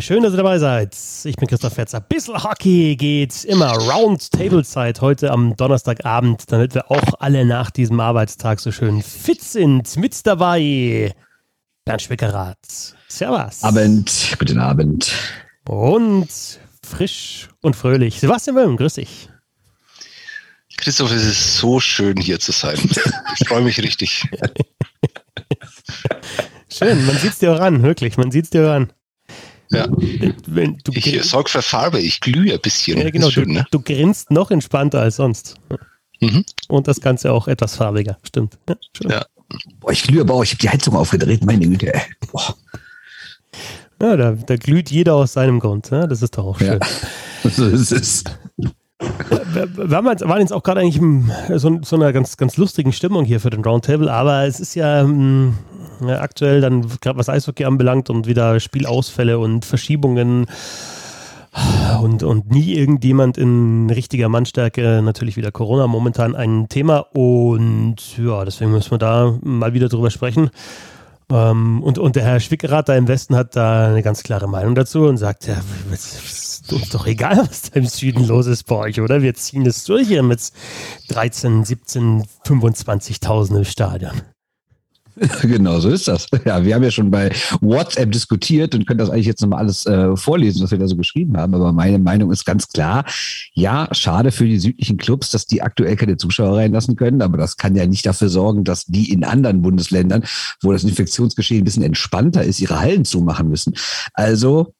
Schön, dass ihr dabei seid. Ich bin Christoph Fetzer. Bissl Hockey geht immer Roundtable-Zeit heute am Donnerstagabend, damit wir auch alle nach diesem Arbeitstag so schön fit sind. Mit dabei Bernd Schwickerath. Servus. Abend, guten Abend. Und frisch und fröhlich. Sebastian Wölm, grüß dich. Christoph, es ist so schön hier zu sein. Ich freue mich richtig. Schön, man sieht es dir auch an, wirklich, man sieht es dir auch an. Ja. Wenn du ich sorge für Farbe, ich glühe ein bisschen. Ja, genau, schön, du, ne? du, grinst noch entspannter als sonst. Mhm. Und das Ganze auch etwas farbiger, stimmt. Ja, ja. Boah, ich glühe aber auch, ich habe die Heizung aufgedreht, meine Güte. Boah. Ja, da, da, glüht jeder aus seinem Grund. Ne? Das ist doch auch schön. Ja, so ist es. Wir waren jetzt, auch gerade eigentlich in so, so, einer ganz, ganz lustigen Stimmung hier für den Roundtable, aber es ist ja, mh, ja aktuell dann, gerade was Eishockey anbelangt und wieder Spielausfälle und Verschiebungen und, und nie irgendjemand in richtiger Mannstärke, natürlich wieder Corona momentan ein Thema und ja, deswegen müssen wir da mal wieder drüber sprechen. Ähm, und, und der Herr Schwickerath da im Westen hat da eine ganz klare Meinung dazu und sagt, ja, ist uns doch egal, was da im Süden los ist bei euch, oder? Wir ziehen es durch hier mit 13, 17, 25.000 im Stadion. Genau, so ist das. Ja, wir haben ja schon bei WhatsApp diskutiert und können das eigentlich jetzt nochmal alles äh, vorlesen, was wir da so geschrieben haben. Aber meine Meinung ist ganz klar. Ja, schade für die südlichen Clubs, dass die aktuell keine Zuschauer reinlassen können. Aber das kann ja nicht dafür sorgen, dass die in anderen Bundesländern, wo das Infektionsgeschehen ein bisschen entspannter ist, ihre Hallen zumachen müssen. Also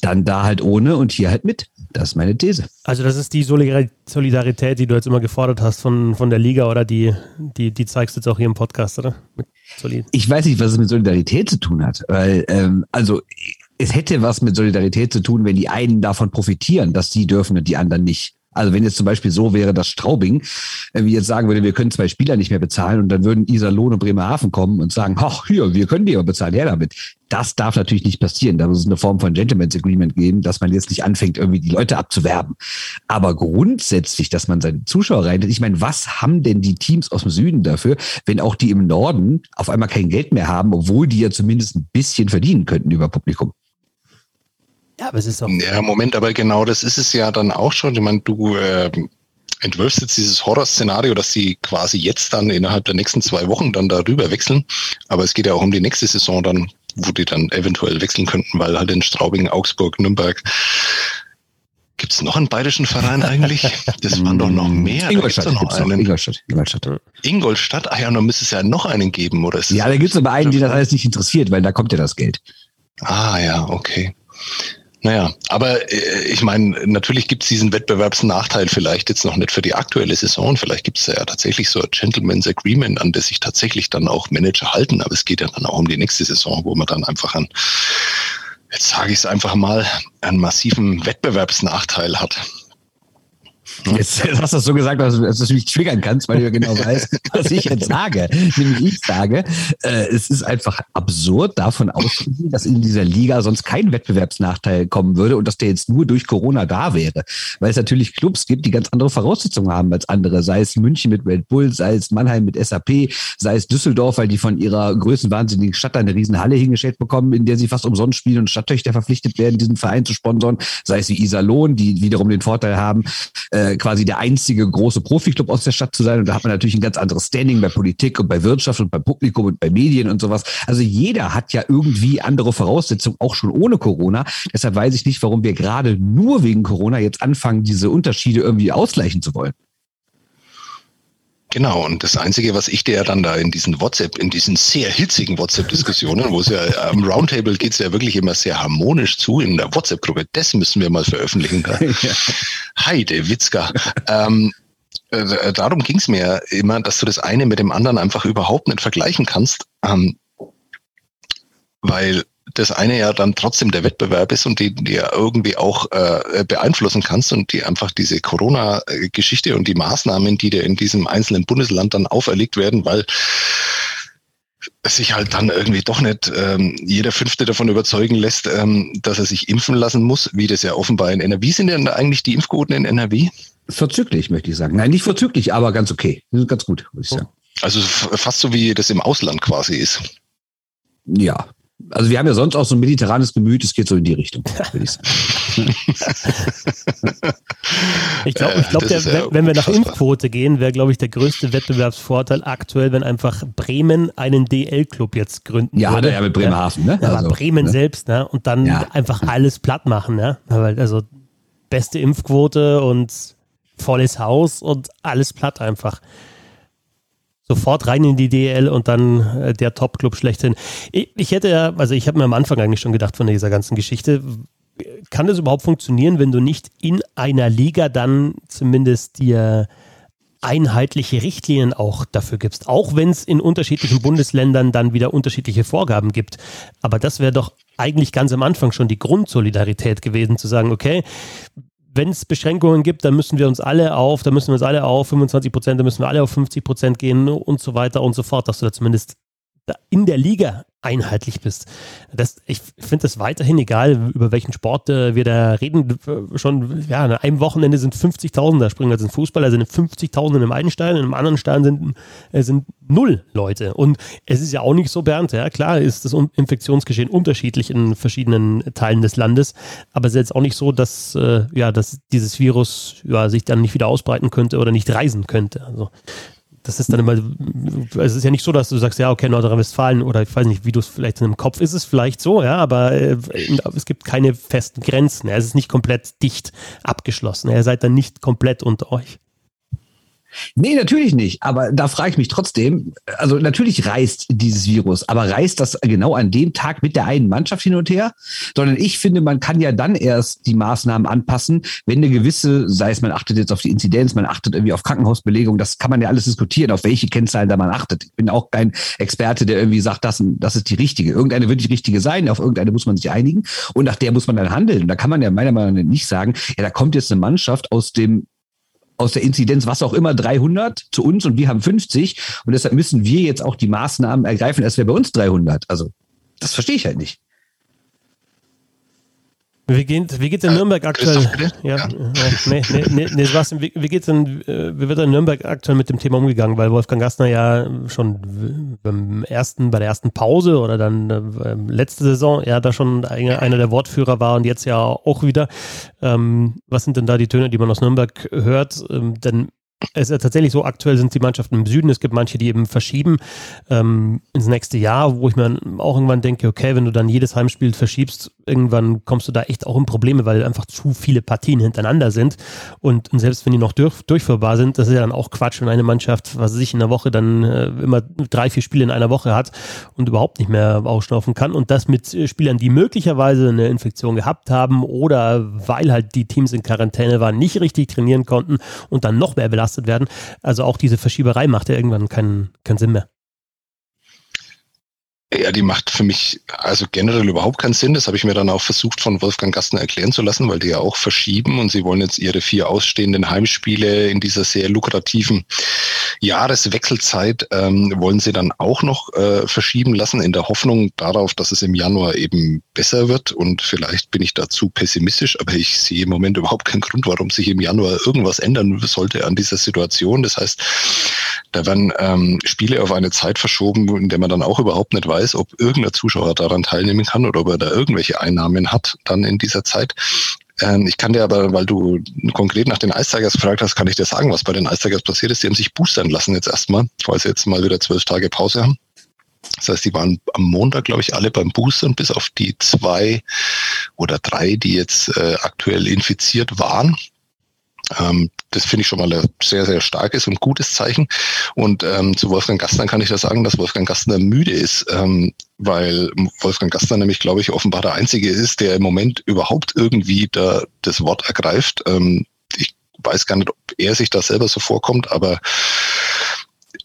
dann da halt ohne und hier halt mit. Das ist meine These. Also das ist die Solidarität, die du jetzt immer gefordert hast von, von der Liga oder die, die, die zeigst du jetzt auch hier im Podcast, oder? Ich weiß nicht, was es mit Solidarität zu tun hat, weil ähm, also es hätte was mit Solidarität zu tun, wenn die einen davon profitieren, dass sie dürfen und die anderen nicht. Also wenn jetzt zum Beispiel so wäre, dass Straubing wie jetzt sagen würde, wir können zwei Spieler nicht mehr bezahlen und dann würden Iserlohn und Bremerhaven kommen und sagen, ach hier, wir können die aber bezahlen, her damit. Das darf natürlich nicht passieren. Da muss es eine Form von Gentleman's Agreement geben, dass man jetzt nicht anfängt, irgendwie die Leute abzuwerben. Aber grundsätzlich, dass man seine Zuschauer rein, ich meine, was haben denn die Teams aus dem Süden dafür, wenn auch die im Norden auf einmal kein Geld mehr haben, obwohl die ja zumindest ein bisschen verdienen könnten über Publikum? Ja, aber es ist doch. Ja, Moment, aber genau das ist es ja dann auch schon. Ich meine, du äh, entwirfst jetzt dieses Horrorszenario, dass sie quasi jetzt dann innerhalb der nächsten zwei Wochen dann darüber wechseln. Aber es geht ja auch um die nächste Saison dann, wo die dann eventuell wechseln könnten, weil halt in Straubing, Augsburg, Nürnberg Gibt es noch einen bayerischen Verein eigentlich? Das waren doch noch mehr. Ingolstadt. noch einen. Ingolstadt. Ingolstadt. Ingolstadt? Ah ja, dann müsste es ja noch einen geben, oder? Ja, da gibt es aber einen, die das alles nicht interessiert, weil da kommt ja das Geld. Ah ja, okay. Naja, aber äh, ich meine, natürlich gibt es diesen Wettbewerbsnachteil vielleicht jetzt noch nicht für die aktuelle Saison. Vielleicht gibt es ja tatsächlich so ein Gentleman's Agreement, an das sich tatsächlich dann auch Manager halten. Aber es geht ja dann auch um die nächste Saison, wo man dann einfach an, jetzt sage ich es einfach mal, einen massiven Wettbewerbsnachteil hat. Jetzt, hast du das so gesagt, dass, du mich triggern kannst, weil du ja genau weißt, was ich jetzt sage. Nämlich ich sage, äh, es ist einfach absurd, davon auszugehen, dass in dieser Liga sonst kein Wettbewerbsnachteil kommen würde und dass der jetzt nur durch Corona da wäre. Weil es natürlich Clubs gibt, die ganz andere Voraussetzungen haben als andere. Sei es München mit Red Bull, sei es Mannheim mit SAP, sei es Düsseldorf, weil die von ihrer größenwahnsinnigen Stadt eine riesen Halle hingestellt bekommen, in der sie fast umsonst spielen und Stadttöchter verpflichtet werden, diesen Verein zu sponsern. Sei es wie Iserlohn, die wiederum den Vorteil haben, äh, quasi der einzige große Profiklub aus der Stadt zu sein. Und da hat man natürlich ein ganz anderes Standing bei Politik und bei Wirtschaft und beim Publikum und bei Medien und sowas. Also jeder hat ja irgendwie andere Voraussetzungen, auch schon ohne Corona. Deshalb weiß ich nicht, warum wir gerade nur wegen Corona jetzt anfangen, diese Unterschiede irgendwie ausgleichen zu wollen. Genau, und das Einzige, was ich dir dann da in diesen WhatsApp, in diesen sehr hitzigen WhatsApp-Diskussionen, wo es ja am Roundtable geht es ja wirklich immer sehr harmonisch zu in der WhatsApp-Gruppe, das müssen wir mal veröffentlichen. ja. Heide Witzka. ähm, äh, darum ging es mir immer, dass du das eine mit dem anderen einfach überhaupt nicht vergleichen kannst. Ähm, weil das eine ja dann trotzdem der Wettbewerb ist und die, die ja irgendwie auch äh, beeinflussen kannst und die einfach diese Corona-Geschichte und die Maßnahmen, die dir in diesem einzelnen Bundesland dann auferlegt werden, weil sich halt dann irgendwie doch nicht ähm, jeder Fünfte davon überzeugen lässt, ähm, dass er sich impfen lassen muss, wie das ja offenbar in NRW sind denn eigentlich die Impfquoten in NRW? Verzüglich, möchte ich sagen. Nein, nicht verzüglich, aber ganz okay. Ganz gut, würde ich sagen. Also fast so wie das im Ausland quasi ist. Ja, Also wir haben ja sonst auch so ein mediterranes Gemüt, es geht so in die Richtung, würde ich sagen. ich glaube, ich glaub, ja wenn wir nach Impfquote gehen, wäre, glaube ich, der größte Wettbewerbsvorteil aktuell, wenn einfach Bremen einen DL-Club jetzt gründen ja, würde. Ja, mit Bremerhaven, ne? Ja, also, Bremen ne? selbst, ne? Und dann ja. einfach alles platt machen, ne? Also beste Impfquote und volles Haus und alles platt einfach sofort rein in die DL und dann äh, der Top-Club schlechthin. Ich, ich, hätte ja, also ich habe mir am Anfang eigentlich schon gedacht von dieser ganzen Geschichte, kann das überhaupt funktionieren, wenn du nicht in einer Liga dann zumindest dir einheitliche Richtlinien auch dafür gibst, auch wenn es in unterschiedlichen Bundesländern dann wieder unterschiedliche Vorgaben gibt. Aber das wäre doch eigentlich ganz am Anfang schon die Grundsolidarität gewesen, zu sagen, okay, wenn es Beschränkungen gibt, dann müssen wir uns alle auf, dann müssen wir uns alle auf 25 Prozent, dann müssen wir alle auf 50 Prozent gehen und so weiter und so fort, dass du da zumindest in der Liga einheitlich bist. Das, ich finde das weiterhin egal, über welchen Sport äh, wir da reden. Schon, ja, an einem Wochenende sind 50.000 da springen. Also ein Fußballer sind 50.000 in einem einen Stein, in einem anderen Stein sind, äh, sind null Leute. Und es ist ja auch nicht so, Bernd, ja, klar ist das Infektionsgeschehen unterschiedlich in verschiedenen Teilen des Landes, aber es ist jetzt auch nicht so, dass, äh, ja, dass dieses Virus ja, sich dann nicht wieder ausbreiten könnte oder nicht reisen könnte. Also das ist dann immer, es ist ja nicht so, dass du sagst, ja, okay, Nordrhein-Westfalen oder ich weiß nicht, wie du es vielleicht in einem Kopf ist es vielleicht so, ja, aber äh, es gibt keine festen Grenzen. Ja, es ist nicht komplett dicht abgeschlossen. Ihr seid dann nicht komplett unter euch. Nee, natürlich nicht. Aber da frage ich mich trotzdem, also natürlich reist dieses Virus, aber reist das genau an dem Tag mit der einen Mannschaft hin und her? Sondern ich finde, man kann ja dann erst die Maßnahmen anpassen, wenn eine gewisse, sei es man achtet jetzt auf die Inzidenz, man achtet irgendwie auf Krankenhausbelegung, das kann man ja alles diskutieren, auf welche Kennzahlen da man achtet. Ich bin auch kein Experte, der irgendwie sagt, das, das ist die richtige. Irgendeine wird die richtige sein, auf irgendeine muss man sich einigen und nach der muss man dann handeln. Und da kann man ja meiner Meinung nach nicht sagen, ja, da kommt jetzt eine Mannschaft aus dem aus der Inzidenz, was auch immer, 300 zu uns und wir haben 50. Und deshalb müssen wir jetzt auch die Maßnahmen ergreifen, als wäre bei uns 300. Also, das verstehe ich halt nicht. Wie geht wie geht's in Nürnberg aktuell? Ja, ja. nee, nee, nee, nee Sebastian, wie, wie geht's in, äh, wie wird in Nürnberg aktuell mit dem Thema umgegangen? Weil Wolfgang Gastner ja schon beim ersten, bei der ersten Pause oder dann äh, letzte Saison ja da schon einer der Wortführer war und jetzt ja auch wieder. Ähm, was sind denn da die Töne, die man aus Nürnberg hört? Ähm, denn es ist tatsächlich so, aktuell sind die Mannschaften im Süden. Es gibt manche, die eben verschieben ähm, ins nächste Jahr, wo ich mir auch irgendwann denke, okay, wenn du dann jedes Heimspiel verschiebst, irgendwann kommst du da echt auch in Probleme, weil einfach zu viele Partien hintereinander sind. Und, selbst wenn die noch durch, durchführbar sind, das ist ja dann auch Quatsch, wenn eine Mannschaft, was sich in der Woche dann äh, immer drei, vier Spiele in einer Woche hat und überhaupt nicht mehr ausschnaufen kann. Und das mit äh, Spielern, die möglicherweise eine Infektion gehabt haben oder weil halt die Teams in Quarantäne waren, nicht richtig trainieren konnten und dann noch mehr belastet werden. Also auch diese Verschieberei macht ja irgendwann keinen, keinen Sinn mehr. Ja, die macht für mich also generell überhaupt keinen Sinn. Das habe ich mir dann auch versucht von Wolfgang Gastner erklären zu lassen, weil die ja auch verschieben und sie wollen jetzt ihre vier ausstehenden Heimspiele in dieser sehr lukrativen Jahreswechselzeit ähm, wollen sie dann auch noch äh, verschieben lassen in der Hoffnung darauf, dass es im Januar eben besser wird. Und vielleicht bin ich dazu pessimistisch, aber ich sehe im Moment überhaupt keinen Grund, warum sich im Januar irgendwas ändern sollte an dieser Situation. Das heißt, da werden ähm, Spiele auf eine Zeit verschoben, in der man dann auch überhaupt nicht weiß, ob irgendein Zuschauer daran teilnehmen kann oder ob er da irgendwelche Einnahmen hat dann in dieser Zeit. Ähm, ich kann dir aber, weil du konkret nach den Ice Tigers gefragt hast, kann ich dir sagen, was bei den Ice Tigers passiert ist. Die haben sich boostern lassen jetzt erstmal, weil sie jetzt mal wieder zwölf Tage Pause haben. Das heißt, die waren am Montag, glaube ich, alle beim Boostern, bis auf die zwei oder drei, die jetzt äh, aktuell infiziert waren. Ähm, das finde ich schon mal ein sehr, sehr starkes und gutes Zeichen. Und ähm, zu Wolfgang Gastner kann ich da sagen, dass Wolfgang Gastner müde ist, ähm, weil Wolfgang Gastner nämlich, glaube ich, offenbar der Einzige ist, der im Moment überhaupt irgendwie da das Wort ergreift. Ähm, ich weiß gar nicht, ob er sich da selber so vorkommt, aber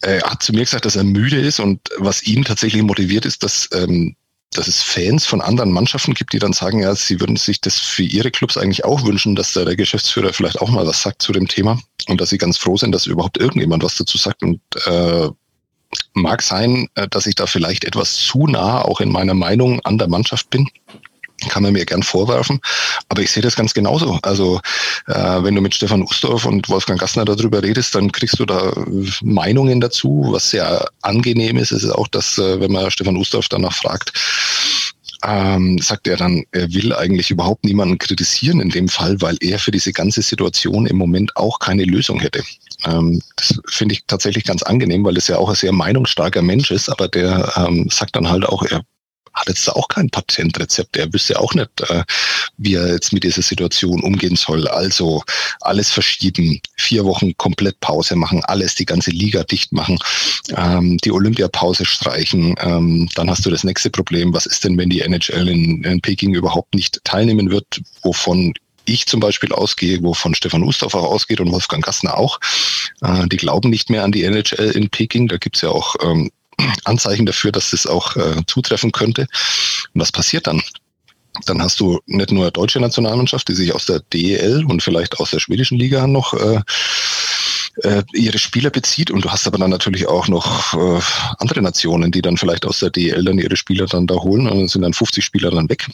er hat zu mir gesagt, dass er müde ist und was ihn tatsächlich motiviert ist, dass ähm, dass es Fans von anderen Mannschaften gibt, die dann sagen, ja, sie würden sich das für ihre Clubs eigentlich auch wünschen, dass da der Geschäftsführer vielleicht auch mal was sagt zu dem Thema und dass sie ganz froh sind, dass überhaupt irgendjemand was dazu sagt. Und äh, mag sein, äh, dass ich da vielleicht etwas zu nah auch in meiner Meinung an der Mannschaft bin kann man mir gern vorwerfen. Aber ich sehe das ganz genauso. Also äh, wenn du mit Stefan Ustorf und Wolfgang Gassner darüber redest, dann kriegst du da Meinungen dazu. Was sehr angenehm ist, ist auch, dass äh, wenn man Stefan Ustorf danach fragt, ähm, sagt er dann, er will eigentlich überhaupt niemanden kritisieren in dem Fall, weil er für diese ganze Situation im Moment auch keine Lösung hätte. Ähm, das finde ich tatsächlich ganz angenehm, weil es ja auch ein sehr meinungsstarker Mensch ist, aber der ähm, sagt dann halt auch, er hat jetzt auch kein Patentrezept. Er wüsste auch nicht, äh, wie er jetzt mit dieser Situation umgehen soll. Also alles verschieben, vier Wochen komplett Pause machen, alles, die ganze Liga dicht machen, ähm, die Olympiapause streichen. Ähm, dann hast du das nächste Problem. Was ist denn, wenn die NHL in, in Peking überhaupt nicht teilnehmen wird, wovon ich zum Beispiel ausgehe, wovon Stefan Ustorf auch ausgeht und Wolfgang Gassner auch. Äh, die glauben nicht mehr an die NHL in Peking. Da gibt's ja auch ähm, Anzeichen dafür, dass das auch äh, zutreffen könnte. Und was passiert dann? Dann hast du nicht nur deutsche Nationalmannschaft, die sich aus der DEL und vielleicht aus der schwedischen Liga noch äh, äh, ihre Spieler bezieht und du hast aber dann natürlich auch noch äh, andere Nationen, die dann vielleicht aus der DEL dann ihre Spieler dann da holen und dann sind dann 50 Spieler dann weg.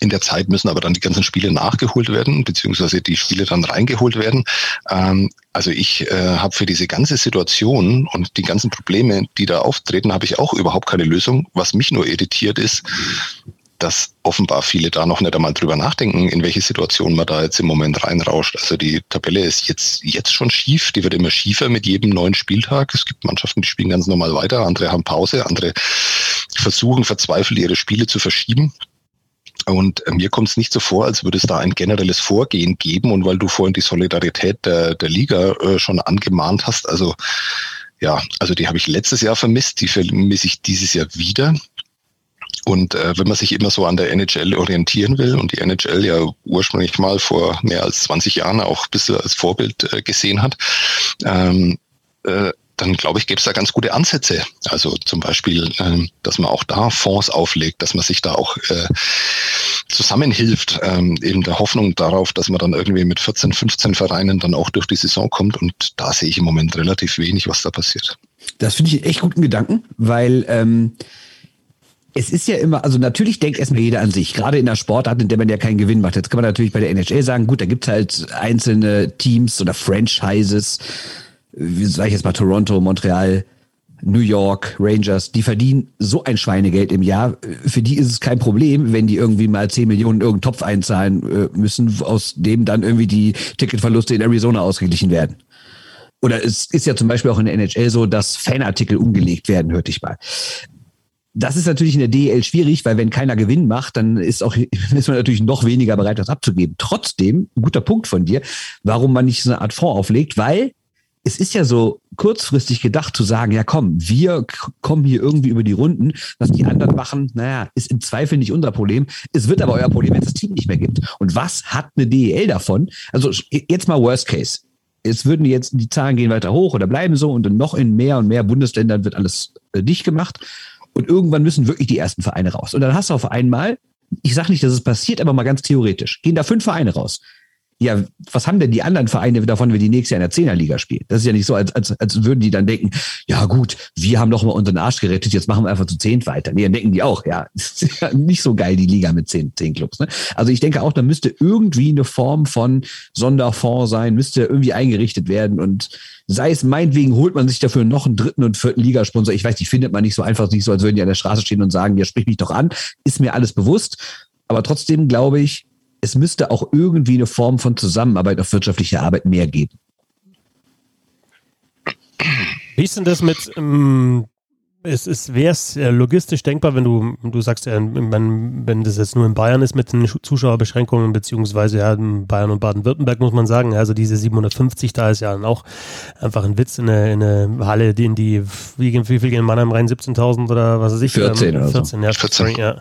In der Zeit müssen aber dann die ganzen Spiele nachgeholt werden, beziehungsweise die Spiele dann reingeholt werden. Ähm, also ich äh, habe für diese ganze Situation und die ganzen Probleme, die da auftreten, habe ich auch überhaupt keine Lösung. Was mich nur irritiert ist, dass offenbar viele da noch nicht einmal drüber nachdenken, in welche Situation man da jetzt im Moment reinrauscht. Also die Tabelle ist jetzt, jetzt schon schief, die wird immer schiefer mit jedem neuen Spieltag. Es gibt Mannschaften, die spielen ganz normal weiter, andere haben Pause, andere versuchen verzweifelt ihre Spiele zu verschieben. Und äh, mir kommt es nicht so vor, als würde es da ein generelles Vorgehen geben. Und weil du vorhin die Solidarität der, der Liga äh, schon angemahnt hast, also ja, also die habe ich letztes Jahr vermisst, die vermisse ich dieses Jahr wieder. Und äh, wenn man sich immer so an der NHL orientieren will und die NHL ja ursprünglich mal vor mehr als 20 Jahren auch ein bisschen als Vorbild äh, gesehen hat, ähm, äh, dann glaube ich, gäbe es da ganz gute Ansätze. Also zum Beispiel, ähm, dass man auch da Fonds auflegt, dass man sich da auch äh, zusammenhilft, ähm, eben der Hoffnung darauf, dass man dann irgendwie mit 14, 15 Vereinen dann auch durch die Saison kommt. Und da sehe ich im Moment relativ wenig, was da passiert. Das finde ich echt guten Gedanken, weil ähm, es ist ja immer, also natürlich denkt erstmal jeder an sich, gerade in der Sportart, in der man ja keinen Gewinn macht. Jetzt kann man natürlich bei der NHL sagen, gut, da gibt es halt einzelne Teams oder Franchises, sage ich jetzt mal Toronto, Montreal, New York, Rangers, die verdienen so ein Schweinegeld im Jahr. Für die ist es kein Problem, wenn die irgendwie mal 10 Millionen in irgendeinen Topf einzahlen äh, müssen, aus dem dann irgendwie die Ticketverluste in Arizona ausgeglichen werden. Oder es ist ja zum Beispiel auch in der NHL so, dass Fanartikel umgelegt werden, hörte ich mal. Das ist natürlich in der DEL schwierig, weil wenn keiner Gewinn macht, dann ist auch ist man natürlich noch weniger bereit, das abzugeben. Trotzdem, guter Punkt von dir, warum man nicht so eine Art Fonds auflegt, weil es ist ja so kurzfristig gedacht zu sagen, ja komm, wir kommen hier irgendwie über die Runden, was die anderen machen, naja, ist im Zweifel nicht unser Problem. Es wird aber euer Problem, wenn es das Team nicht mehr gibt. Und was hat eine DEL davon? Also jetzt mal Worst Case. Es würden jetzt, die Zahlen gehen weiter hoch oder bleiben so und dann noch in mehr und mehr Bundesländern wird alles äh, dicht gemacht. Und irgendwann müssen wirklich die ersten Vereine raus. Und dann hast du auf einmal, ich sage nicht, dass es passiert, aber mal ganz theoretisch, gehen da fünf Vereine raus ja, was haben denn die anderen Vereine davon, wenn die nächstes Jahr in der Zehnerliga spielen? Das ist ja nicht so, als, als, als würden die dann denken, ja gut, wir haben doch mal unseren Arsch gerettet, jetzt machen wir einfach zu zehn weiter. Nee, dann denken die auch, ja, ist ja nicht so geil, die Liga mit zehn, zehn Clubs. Ne? Also ich denke auch, da müsste irgendwie eine Form von Sonderfonds sein, müsste irgendwie eingerichtet werden und sei es meinetwegen, holt man sich dafür noch einen dritten und vierten Ligasponsor. Ich weiß, die findet man nicht so einfach, nicht so, als würden die an der Straße stehen und sagen, ja, sprich mich doch an. Ist mir alles bewusst. Aber trotzdem glaube ich, es müsste auch irgendwie eine Form von Zusammenarbeit auf wirtschaftlicher Arbeit mehr geben. Wie ist denn das mit, ähm, es ist, wäre es äh, logistisch denkbar, wenn du, du sagst, ja, wenn, wenn das jetzt nur in Bayern ist mit den Zuschauerbeschränkungen, beziehungsweise ja, in Bayern und Baden-Württemberg muss man sagen, also diese 750, da ist ja dann auch einfach ein Witz in eine, in eine Halle, die in die, wie, wie viel gehen in Mannheim rein, 17.000 oder was weiß ich? 14 ähm, 14, ja, 14. ja.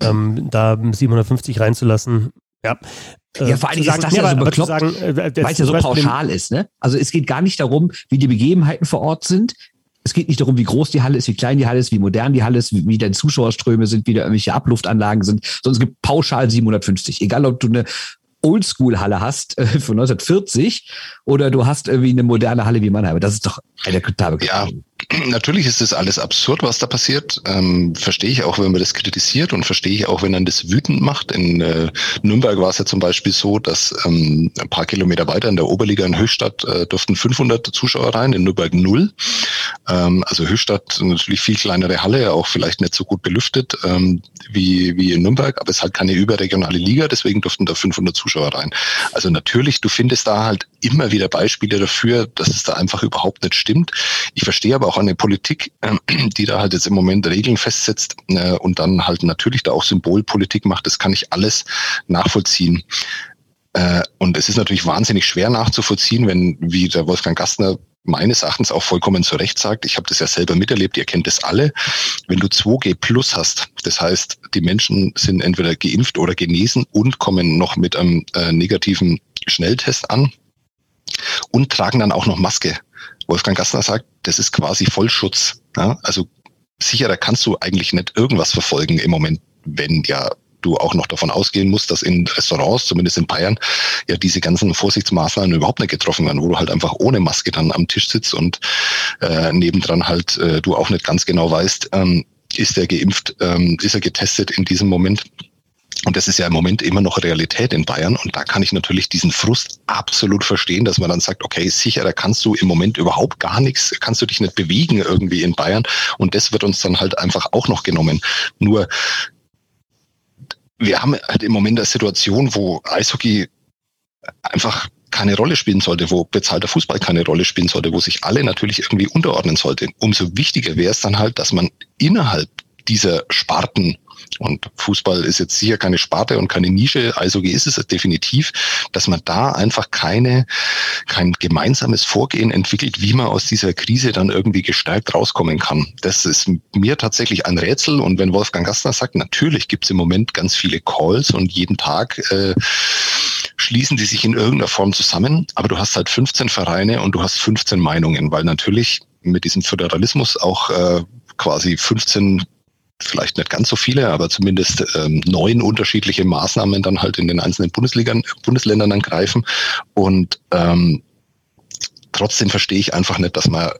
Ähm, da 750 reinzulassen, ja. Ja, vor allem ist das ja, so bekloppt, sagen, äh, weil es ja so pauschal ist. Ne? Also es geht gar nicht darum, wie die Begebenheiten vor Ort sind. Es geht nicht darum, wie groß die Halle ist, wie klein die Halle ist, wie modern die Halle ist, wie, wie die Zuschauerströme sind, wie da irgendwelche Abluftanlagen sind, sondern es gibt pauschal 750. Egal, ob du eine Oldschool-Halle hast äh, von 1940 oder du hast irgendwie eine moderne Halle wie Mannheim. Das ist doch eine akzeptable Ja, natürlich ist das alles absurd, was da passiert. Ähm, verstehe ich auch, wenn man das kritisiert und verstehe ich auch, wenn man das wütend macht. In äh, Nürnberg war es ja zum Beispiel so, dass ähm, ein paar Kilometer weiter in der Oberliga in Höchstadt äh, durften 500 Zuschauer rein, in Nürnberg null. Ähm, also Höchstadt natürlich viel kleinere Halle, auch vielleicht nicht so gut belüftet ähm, wie, wie in Nürnberg, aber es ist halt keine überregionale Liga, deswegen durften da 500 Zuschauer rein. Also natürlich, du findest da halt immer wieder Beispiele dafür, dass es da einfach überhaupt nicht stimmt. Ich verstehe aber auch eine Politik, äh, die da halt jetzt im Moment Regeln festsetzt äh, und dann halt natürlich da auch Symbolpolitik macht. Das kann ich alles nachvollziehen. Äh, und es ist natürlich wahnsinnig schwer nachzuvollziehen, wenn, wie der Wolfgang Gastner meines Erachtens auch vollkommen zu Recht sagt, ich habe das ja selber miterlebt, ihr kennt das alle, wenn du 2G plus hast, das heißt, die Menschen sind entweder geimpft oder genesen und kommen noch mit einem äh, negativen Schnelltest an und tragen dann auch noch Maske. Wolfgang Gassner sagt, das ist quasi Vollschutz. Ja? Also sicherer kannst du eigentlich nicht irgendwas verfolgen im Moment, wenn ja du auch noch davon ausgehen musst, dass in Restaurants, zumindest in Bayern, ja diese ganzen Vorsichtsmaßnahmen überhaupt nicht getroffen werden, wo du halt einfach ohne Maske dann am Tisch sitzt und äh, nebendran halt äh, du auch nicht ganz genau weißt, ähm, ist er geimpft, ähm, ist er getestet in diesem Moment. Und das ist ja im Moment immer noch Realität in Bayern. Und da kann ich natürlich diesen Frust absolut verstehen, dass man dann sagt, okay, sicher, da kannst du im Moment überhaupt gar nichts, kannst du dich nicht bewegen irgendwie in Bayern. Und das wird uns dann halt einfach auch noch genommen. Nur wir haben halt im Moment eine Situation, wo Eishockey einfach keine Rolle spielen sollte, wo bezahlter Fußball keine Rolle spielen sollte, wo sich alle natürlich irgendwie unterordnen sollte. Umso wichtiger wäre es dann halt, dass man innerhalb dieser Sparten und Fußball ist jetzt sicher keine Sparte und keine Nische, also ist es definitiv, dass man da einfach keine, kein gemeinsames Vorgehen entwickelt, wie man aus dieser Krise dann irgendwie gestärkt rauskommen kann. Das ist mir tatsächlich ein Rätsel. Und wenn Wolfgang Gastner sagt, natürlich gibt es im Moment ganz viele Calls und jeden Tag äh, schließen die sich in irgendeiner Form zusammen, aber du hast halt 15 Vereine und du hast 15 Meinungen, weil natürlich mit diesem Föderalismus auch äh, quasi 15 vielleicht nicht ganz so viele, aber zumindest ähm, neun unterschiedliche Maßnahmen dann halt in den einzelnen Bundesligern, Bundesländern dann greifen. Und ähm, trotzdem verstehe ich einfach nicht, dass man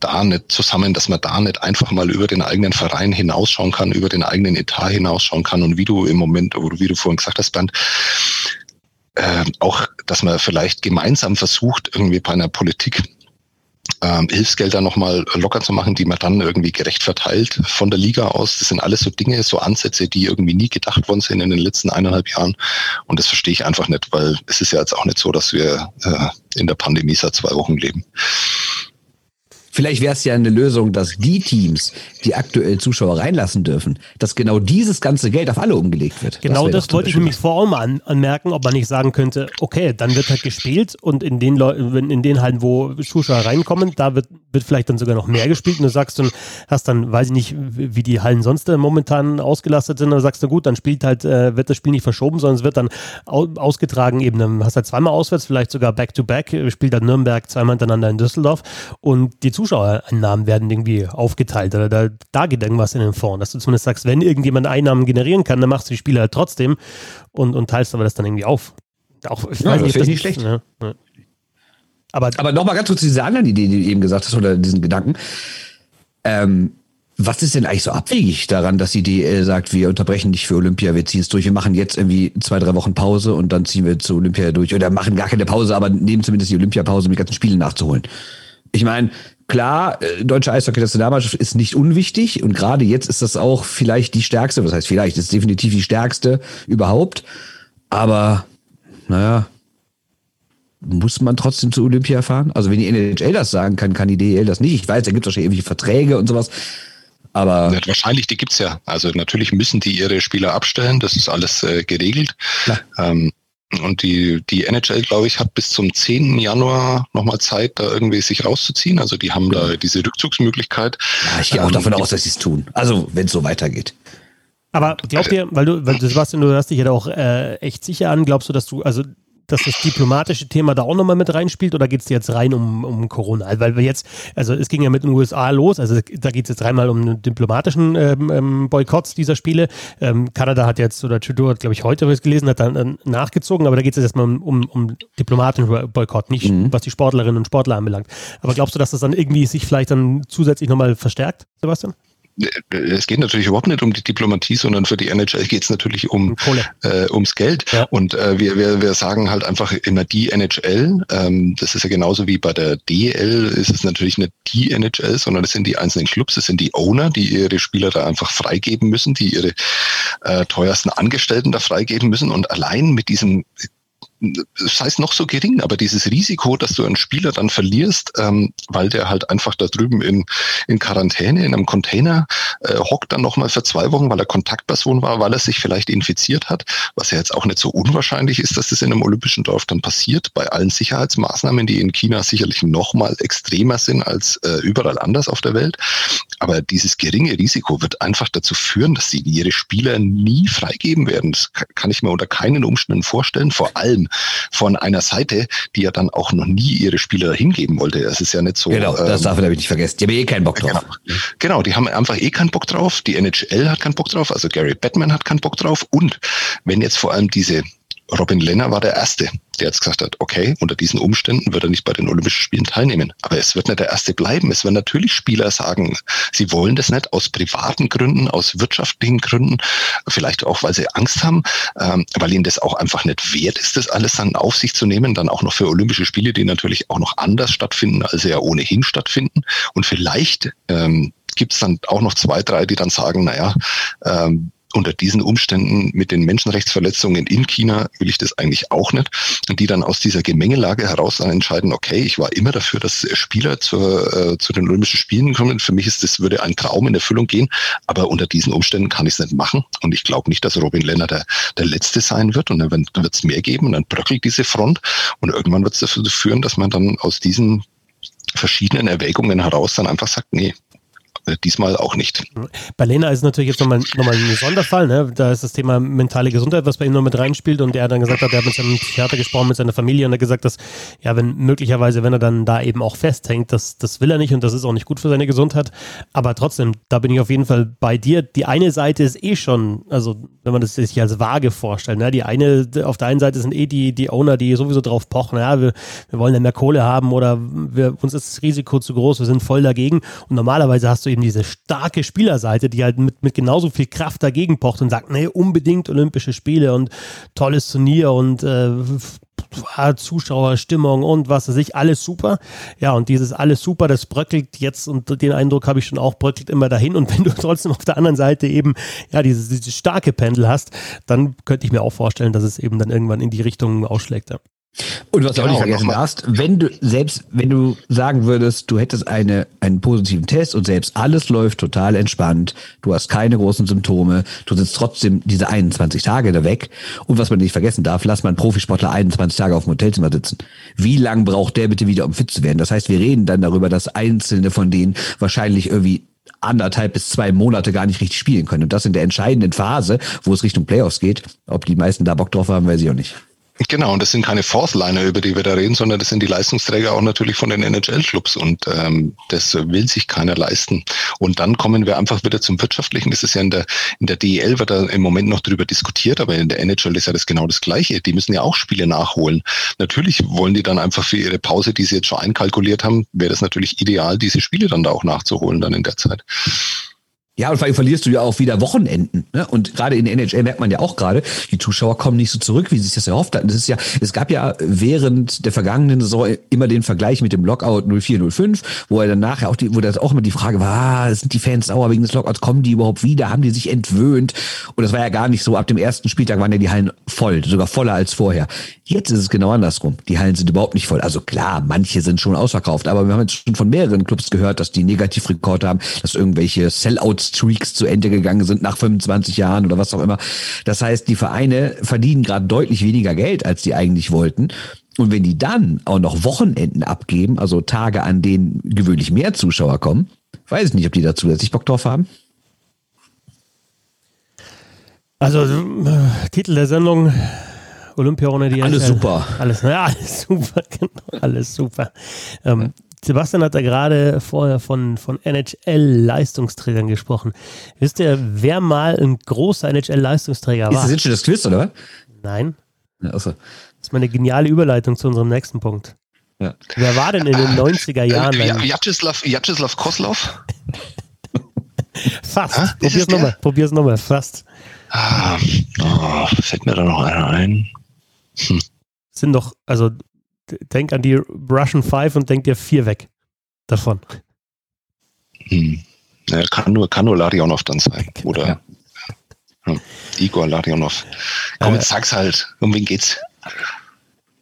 da nicht zusammen, dass man da nicht einfach mal über den eigenen Verein hinausschauen kann, über den eigenen Etat hinausschauen kann und wie du im Moment, oder wie du vorhin gesagt hast, Bernd, äh, auch, dass man vielleicht gemeinsam versucht, irgendwie bei einer Politik ähm, Hilfsgelder nochmal locker zu machen, die man dann irgendwie gerecht verteilt von der Liga aus. Das sind alles so Dinge, so Ansätze, die irgendwie nie gedacht worden sind in den letzten eineinhalb Jahren. Und das verstehe ich einfach nicht, weil es ist ja jetzt auch nicht so, dass wir äh, in der Pandemie seit zwei Wochen leben. Vielleicht wäre es ja eine Lösung, dass die Teams, die aktuell Zuschauer reinlassen dürfen, dass genau dieses ganze Geld auf alle umgelegt wird. Genau das, das wollte ich nämlich vor allem an, anmerken, ob man nicht sagen könnte, okay, dann wird halt gespielt und in den Leuten, in den Hallen, wo Zuschauer reinkommen, da wird, wird vielleicht dann sogar noch mehr gespielt und du sagst dann, hast dann, weiß ich nicht, wie die Hallen sonst äh, momentan ausgelastet sind, dann sagst du, gut, dann spielt halt, äh, wird das Spiel nicht verschoben, sondern es wird dann ausgetragen eben, dann hast du halt zweimal auswärts, vielleicht sogar back-to-back, -back, spielt dann Nürnberg zweimal hintereinander in Düsseldorf und die Zuschauer Zuschauereinnahmen werden irgendwie aufgeteilt oder da, da geht irgendwas in den Fonds, dass du zumindest sagst, wenn irgendjemand Einnahmen generieren kann, dann machst du die Spieler halt trotzdem und, und teilst aber das dann irgendwie auf. Auch, ich ja, weiß nicht, das nicht schlecht. Ja, ja. Aber, aber nochmal ganz kurz zu dieser anderen Idee, die du eben gesagt hast, oder diesen Gedanken. Ähm, was ist denn eigentlich so abwegig daran, dass die DL sagt, wir unterbrechen nicht für Olympia, wir ziehen es durch, wir machen jetzt irgendwie zwei, drei Wochen Pause und dann ziehen wir zu Olympia durch oder machen gar keine Pause, aber nehmen zumindest die Olympiapause, um die ganzen Spiele nachzuholen. Ich meine, klar, äh, deutsche Eishockey-Nationalmannschaft ist nicht unwichtig und gerade jetzt ist das auch vielleicht die stärkste, was heißt vielleicht, ist definitiv die stärkste überhaupt. Aber, naja, muss man trotzdem zu Olympia fahren? Also wenn die NHL das sagen kann, kann die DEL das nicht. Ich weiß, da gibt es wahrscheinlich irgendwelche Verträge und sowas. Aber ja, wahrscheinlich, die gibt's ja. Also natürlich müssen die ihre Spieler abstellen, das ist alles äh, geregelt. Ähm, und die, die NHL, glaube ich, hat bis zum 10. Januar nochmal Zeit, da irgendwie sich rauszuziehen. Also die haben da diese Rückzugsmöglichkeit. Ja, ich gehe auch ähm, davon aus, dass sie es tun. Also wenn es so weitergeht. Aber glaubt ihr, weil du, weil du Sebastian, du hörst dich ja auch äh, echt sicher an, glaubst du, dass du, also dass das diplomatische Thema da auch nochmal mit reinspielt oder geht es jetzt rein um, um Corona? Weil wir jetzt, also es ging ja mit den USA los, also da geht es jetzt reinmal um den diplomatischen ähm, ähm, Boykotts dieser Spiele. Ähm, Kanada hat jetzt, oder Trudeau hat, glaube ich, heute was gelesen, hat dann nachgezogen, aber da geht es jetzt erstmal um, um, um diplomatischen Boykott, nicht mhm. was die Sportlerinnen und Sportler anbelangt. Aber glaubst du, dass das dann irgendwie sich vielleicht dann zusätzlich nochmal verstärkt, Sebastian? Es geht natürlich überhaupt nicht um die Diplomatie, sondern für die NHL geht es natürlich um äh, ums Geld. Ja. Und äh, wir, wir, wir sagen halt einfach immer die NHL. Ähm, das ist ja genauso wie bei der DL ist es natürlich nicht die NHL, sondern es sind die einzelnen Clubs, es sind die Owner, die ihre Spieler da einfach freigeben müssen, die ihre äh, teuersten Angestellten da freigeben müssen. Und allein mit diesem das heißt noch so gering, aber dieses Risiko, dass du einen Spieler dann verlierst, ähm, weil der halt einfach da drüben in, in Quarantäne, in einem Container äh, hockt dann nochmal für zwei Wochen, weil er Kontaktperson war, weil er sich vielleicht infiziert hat, was ja jetzt auch nicht so unwahrscheinlich ist, dass das in einem olympischen Dorf dann passiert, bei allen Sicherheitsmaßnahmen, die in China sicherlich nochmal extremer sind als äh, überall anders auf der Welt. Aber dieses geringe Risiko wird einfach dazu führen, dass sie ihre Spieler nie freigeben werden. Das kann ich mir unter keinen Umständen vorstellen, vor allem von einer Seite, die ja dann auch noch nie ihre Spieler hingeben wollte. Es ist ja nicht so. Genau, das ähm, darf man nicht vergessen. Die haben eh keinen Bock drauf. Genau, genau, die haben einfach eh keinen Bock drauf. Die NHL hat keinen Bock drauf. Also Gary Batman hat keinen Bock drauf. Und wenn jetzt vor allem diese Robin Lenner war der Erste, der jetzt gesagt hat, okay, unter diesen Umständen wird er nicht bei den Olympischen Spielen teilnehmen. Aber es wird nicht der Erste bleiben. Es werden natürlich Spieler sagen, sie wollen das nicht aus privaten Gründen, aus wirtschaftlichen Gründen, vielleicht auch, weil sie Angst haben, ähm, weil ihnen das auch einfach nicht wert ist, das alles dann auf sich zu nehmen, dann auch noch für Olympische Spiele, die natürlich auch noch anders stattfinden, als sie ja ohnehin stattfinden. Und vielleicht ähm, gibt es dann auch noch zwei, drei, die dann sagen, naja, ähm, unter diesen Umständen mit den Menschenrechtsverletzungen in China will ich das eigentlich auch nicht. Und die dann aus dieser Gemengelage heraus dann entscheiden, okay, ich war immer dafür, dass Spieler zur, äh, zu den Olympischen Spielen kommen. Für mich ist das, würde ein Traum in Erfüllung gehen, aber unter diesen Umständen kann ich es nicht machen. Und ich glaube nicht, dass Robin Lenner der, der Letzte sein wird. Und dann wird es mehr geben und dann bröckelt diese Front. Und irgendwann wird es dafür führen, dass man dann aus diesen verschiedenen Erwägungen heraus dann einfach sagt, nee, diesmal auch nicht. Bei Lena ist es natürlich jetzt nochmal noch mal ein Sonderfall. Ne? Da ist das Thema mentale Gesundheit, was bei ihm noch mit reinspielt. Und er dann gesagt, hat, er hat mit seinem Psychiater gesprochen, mit seiner Familie und er hat gesagt, dass, ja, wenn möglicherweise, wenn er dann da eben auch festhängt, das, das will er nicht und das ist auch nicht gut für seine Gesundheit. Aber trotzdem, da bin ich auf jeden Fall bei dir. Die eine Seite ist eh schon, also wenn man das sich als vage vorstellt, ne? die eine, auf der einen Seite sind eh die, die Owner, die sowieso drauf pochen, ja, wir, wir wollen ja mehr Kohle haben oder wir, uns ist das Risiko zu groß, wir sind voll dagegen. Und normalerweise hast du eben diese starke Spielerseite, die halt mit, mit genauso viel Kraft dagegen pocht und sagt, nee, unbedingt Olympische Spiele und tolles Turnier und äh, Zuschauerstimmung und was weiß ich, alles super. Ja, und dieses alles super, das bröckelt jetzt und den Eindruck habe ich schon auch, bröckelt immer dahin. Und wenn du trotzdem auf der anderen Seite eben ja dieses, dieses starke Pendel hast, dann könnte ich mir auch vorstellen, dass es eben dann irgendwann in die Richtung ausschlägt. Ja. Und was genau, du auch nicht vergessen darfst, wenn du, selbst wenn du sagen würdest, du hättest eine, einen positiven Test und selbst alles läuft total entspannt, du hast keine großen Symptome, du sitzt trotzdem diese 21 Tage da weg. Und was man nicht vergessen darf, lass mal einen Profisportler 21 Tage auf dem Hotelzimmer sitzen. Wie lang braucht der bitte wieder, um fit zu werden? Das heißt, wir reden dann darüber, dass einzelne von denen wahrscheinlich irgendwie anderthalb bis zwei Monate gar nicht richtig spielen können. Und das in der entscheidenden Phase, wo es Richtung Playoffs geht. Ob die meisten da Bock drauf haben, weiß ich auch nicht. Genau, und das sind keine Fourth-Liner, über die wir da reden, sondern das sind die Leistungsträger auch natürlich von den NHL-Clubs und ähm, das will sich keiner leisten. Und dann kommen wir einfach wieder zum Wirtschaftlichen. Das ist ja in der, in der DEL wird da im Moment noch drüber diskutiert, aber in der NHL ist ja das genau das Gleiche. Die müssen ja auch Spiele nachholen. Natürlich wollen die dann einfach für ihre Pause, die sie jetzt schon einkalkuliert haben, wäre das natürlich ideal, diese Spiele dann da auch nachzuholen dann in der Zeit. Ja, und vor allem verlierst du ja auch wieder Wochenenden. Ne? Und gerade in der NHL merkt man ja auch gerade, die Zuschauer kommen nicht so zurück, wie sie sich das erhofft hatten. Das ist ja, es gab ja während der vergangenen Saison immer den Vergleich mit dem Lockout 0405, wo er dann nachher auch die, wo das auch immer die Frage war, ah, sind die Fans sauer wegen des Lockouts, kommen die überhaupt wieder, haben die sich entwöhnt? Und das war ja gar nicht so. Ab dem ersten Spieltag waren ja die Hallen voll, sogar voller als vorher. Jetzt ist es genau andersrum. Die Hallen sind überhaupt nicht voll. Also klar, manche sind schon ausverkauft, aber wir haben jetzt schon von mehreren Clubs gehört, dass die Negativrekord haben, dass irgendwelche Sellouts Streaks zu Ende gegangen sind nach 25 Jahren oder was auch immer. Das heißt, die Vereine verdienen gerade deutlich weniger Geld, als die eigentlich wollten. Und wenn die dann auch noch Wochenenden abgeben, also Tage, an denen gewöhnlich mehr Zuschauer kommen, weiß ich nicht, ob die da zusätzlich Bock drauf haben. Also äh, Titel der Sendung Olympia ohne die Alles super. Alles, ja, alles super, genau, alles super. Ähm, Sebastian hat da gerade vorher von, von NHL-Leistungsträgern gesprochen. Wisst ihr, wer mal ein großer NHL-Leistungsträger war? Ist das jetzt schon das Quiz, oder was? Nein. Ja, also. Das ist mal eine geniale Überleitung zu unserem nächsten Punkt. Ja. Wer war denn in den 90er äh, Jahren? Äh, Vyacheslav Koslov? Fast. Ha? Probier's nochmal. Probier's nochmal. Fast. Ah, oh, fällt mir da noch einer ein? Hm. Sind doch, also denk an die Russian Five und denk dir vier weg davon. Hm. Ja, kann nur, kann nur Larionov dann sein. Genau. Oder ja. Ja, Igor Larionov. Komm, jetzt äh, sag's halt. Um wen geht's?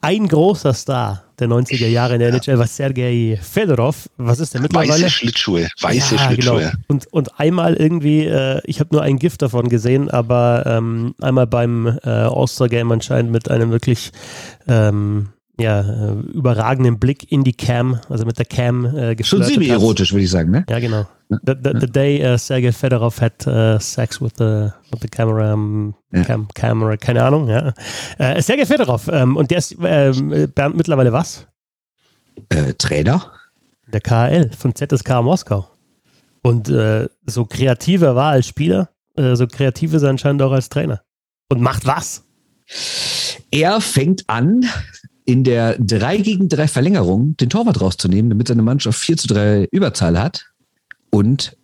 Ein großer Star der 90er Jahre in der NHL war Sergei Fedorov. Was ist der mittlerweile? Weiße Schlittschuhe. Weiße ja, Schlittschuhe. Genau. Und, und einmal irgendwie, äh, ich habe nur ein Gift davon gesehen, aber ähm, einmal beim äh, All-Star-Game anscheinend mit einem wirklich ähm, ja, äh, überragenden Blick in die Cam, also mit der Cam äh, Schon semi-erotisch, würde ich sagen, ne? Ja, genau. The, the, the day uh, Sergei Fedorov had uh, sex with the, with the camera, um, ja. cam, camera, keine Ahnung, ja. Äh, Sergei Fedorov, ähm, und der ist äh, Bernd mittlerweile was? Äh, Trainer? Der KL von ZSK Moskau. Und äh, so kreativ er war als Spieler, so kreativ ist er anscheinend auch als Trainer. Und macht was? Er fängt an, in der 3 gegen 3 Verlängerung den Torwart rauszunehmen, damit seine Mannschaft 4 zu 3 Überzahl hat. Und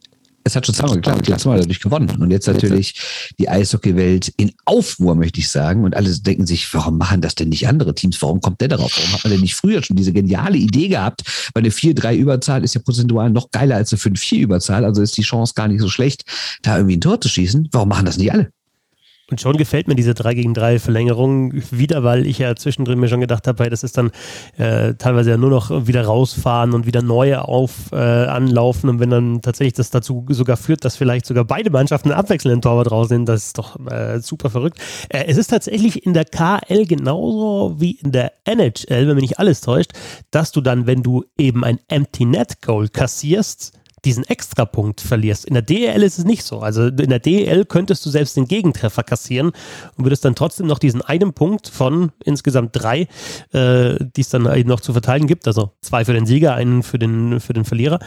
es hat schon zweimal geklappt, letztes Mal dadurch gewonnen. Und jetzt natürlich die Eishockeywelt in Aufruhr, möchte ich sagen. Und alle denken sich, warum machen das denn nicht andere Teams? Warum kommt der darauf? Warum hat man denn nicht früher schon diese geniale Idee gehabt? Weil eine 4-3-Überzahl ist ja prozentual noch geiler als eine 5-4-Überzahl. Also ist die Chance gar nicht so schlecht, da irgendwie ein Tor zu schießen. Warum machen das nicht alle? Und schon gefällt mir diese 3 gegen 3 Verlängerung wieder, weil ich ja zwischendrin mir schon gedacht habe, hey, das ist dann äh, teilweise ja nur noch wieder rausfahren und wieder neue auf äh, anlaufen. Und wenn dann tatsächlich das dazu sogar führt, dass vielleicht sogar beide Mannschaften abwechselnd Torwart rausnehmen, das ist doch äh, super verrückt. Äh, es ist tatsächlich in der KL genauso wie in der NHL, wenn mich nicht alles täuscht, dass du dann, wenn du eben ein Empty Net Goal kassierst, diesen Extrapunkt verlierst. In der DEL ist es nicht so. Also in der DEL könntest du selbst den Gegentreffer kassieren und würdest dann trotzdem noch diesen einen Punkt von insgesamt drei, äh, die es dann eben noch zu verteilen gibt, also zwei für den Sieger, einen für den, für den Verlierer,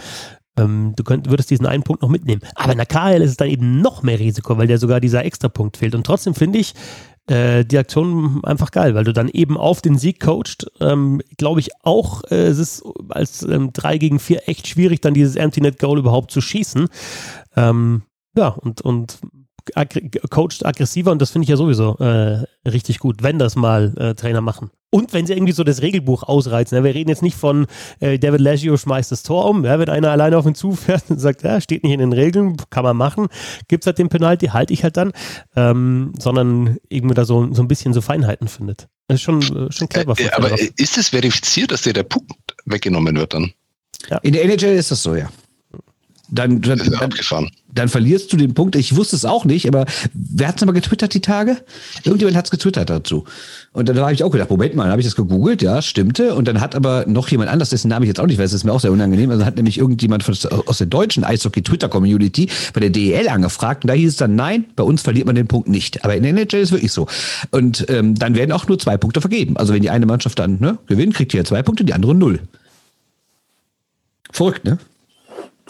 ähm, du könnt, würdest diesen einen Punkt noch mitnehmen. Aber in der KL ist es dann eben noch mehr Risiko, weil dir sogar dieser Extrapunkt fehlt. Und trotzdem finde ich, äh, die Aktion einfach geil, weil du dann eben auf den Sieg coacht. Ähm, Glaube ich auch, äh, es ist als ähm, 3 gegen 4 echt schwierig, dann dieses Empty Net Goal überhaupt zu schießen. Ähm, ja, und, und aggr coacht aggressiver und das finde ich ja sowieso äh, richtig gut, wenn das mal äh, Trainer machen. Und wenn sie irgendwie so das Regelbuch ausreizen. Ja, wir reden jetzt nicht von äh, David Leggio schmeißt das Tor um, ja, wenn einer alleine auf ihn zufährt und sagt, ja, steht nicht in den Regeln, kann man machen, gibt es halt den Penalty, halte ich halt dann, ähm, sondern irgendwie da so, so ein bisschen so Feinheiten findet. Das ist schon, äh, schon clever. Äh, aber ist es verifiziert, dass dir der Punkt weggenommen wird dann? Ja. In der NHL ist das so, ja. Dann, dann, dann, dann, verlierst du den Punkt. Ich wusste es auch nicht, aber wer hat es mal getwittert die Tage? Irgendjemand hat es getwittert dazu. Und dann habe ich auch gedacht, Moment mal, dann habe ich das gegoogelt, ja, stimmte. Und dann hat aber noch jemand anders, dessen Namen ich jetzt auch nicht weiß, das ist mir auch sehr unangenehm. Also hat nämlich irgendjemand von, aus der deutschen Eishockey-Twitter-Community bei der DEL angefragt. Und da hieß es dann, nein, bei uns verliert man den Punkt nicht. Aber in der NHL ist es wirklich so. Und ähm, dann werden auch nur zwei Punkte vergeben. Also wenn die eine Mannschaft dann ne, gewinnt, kriegt die ja zwei Punkte, die andere null. Verrückt, ne?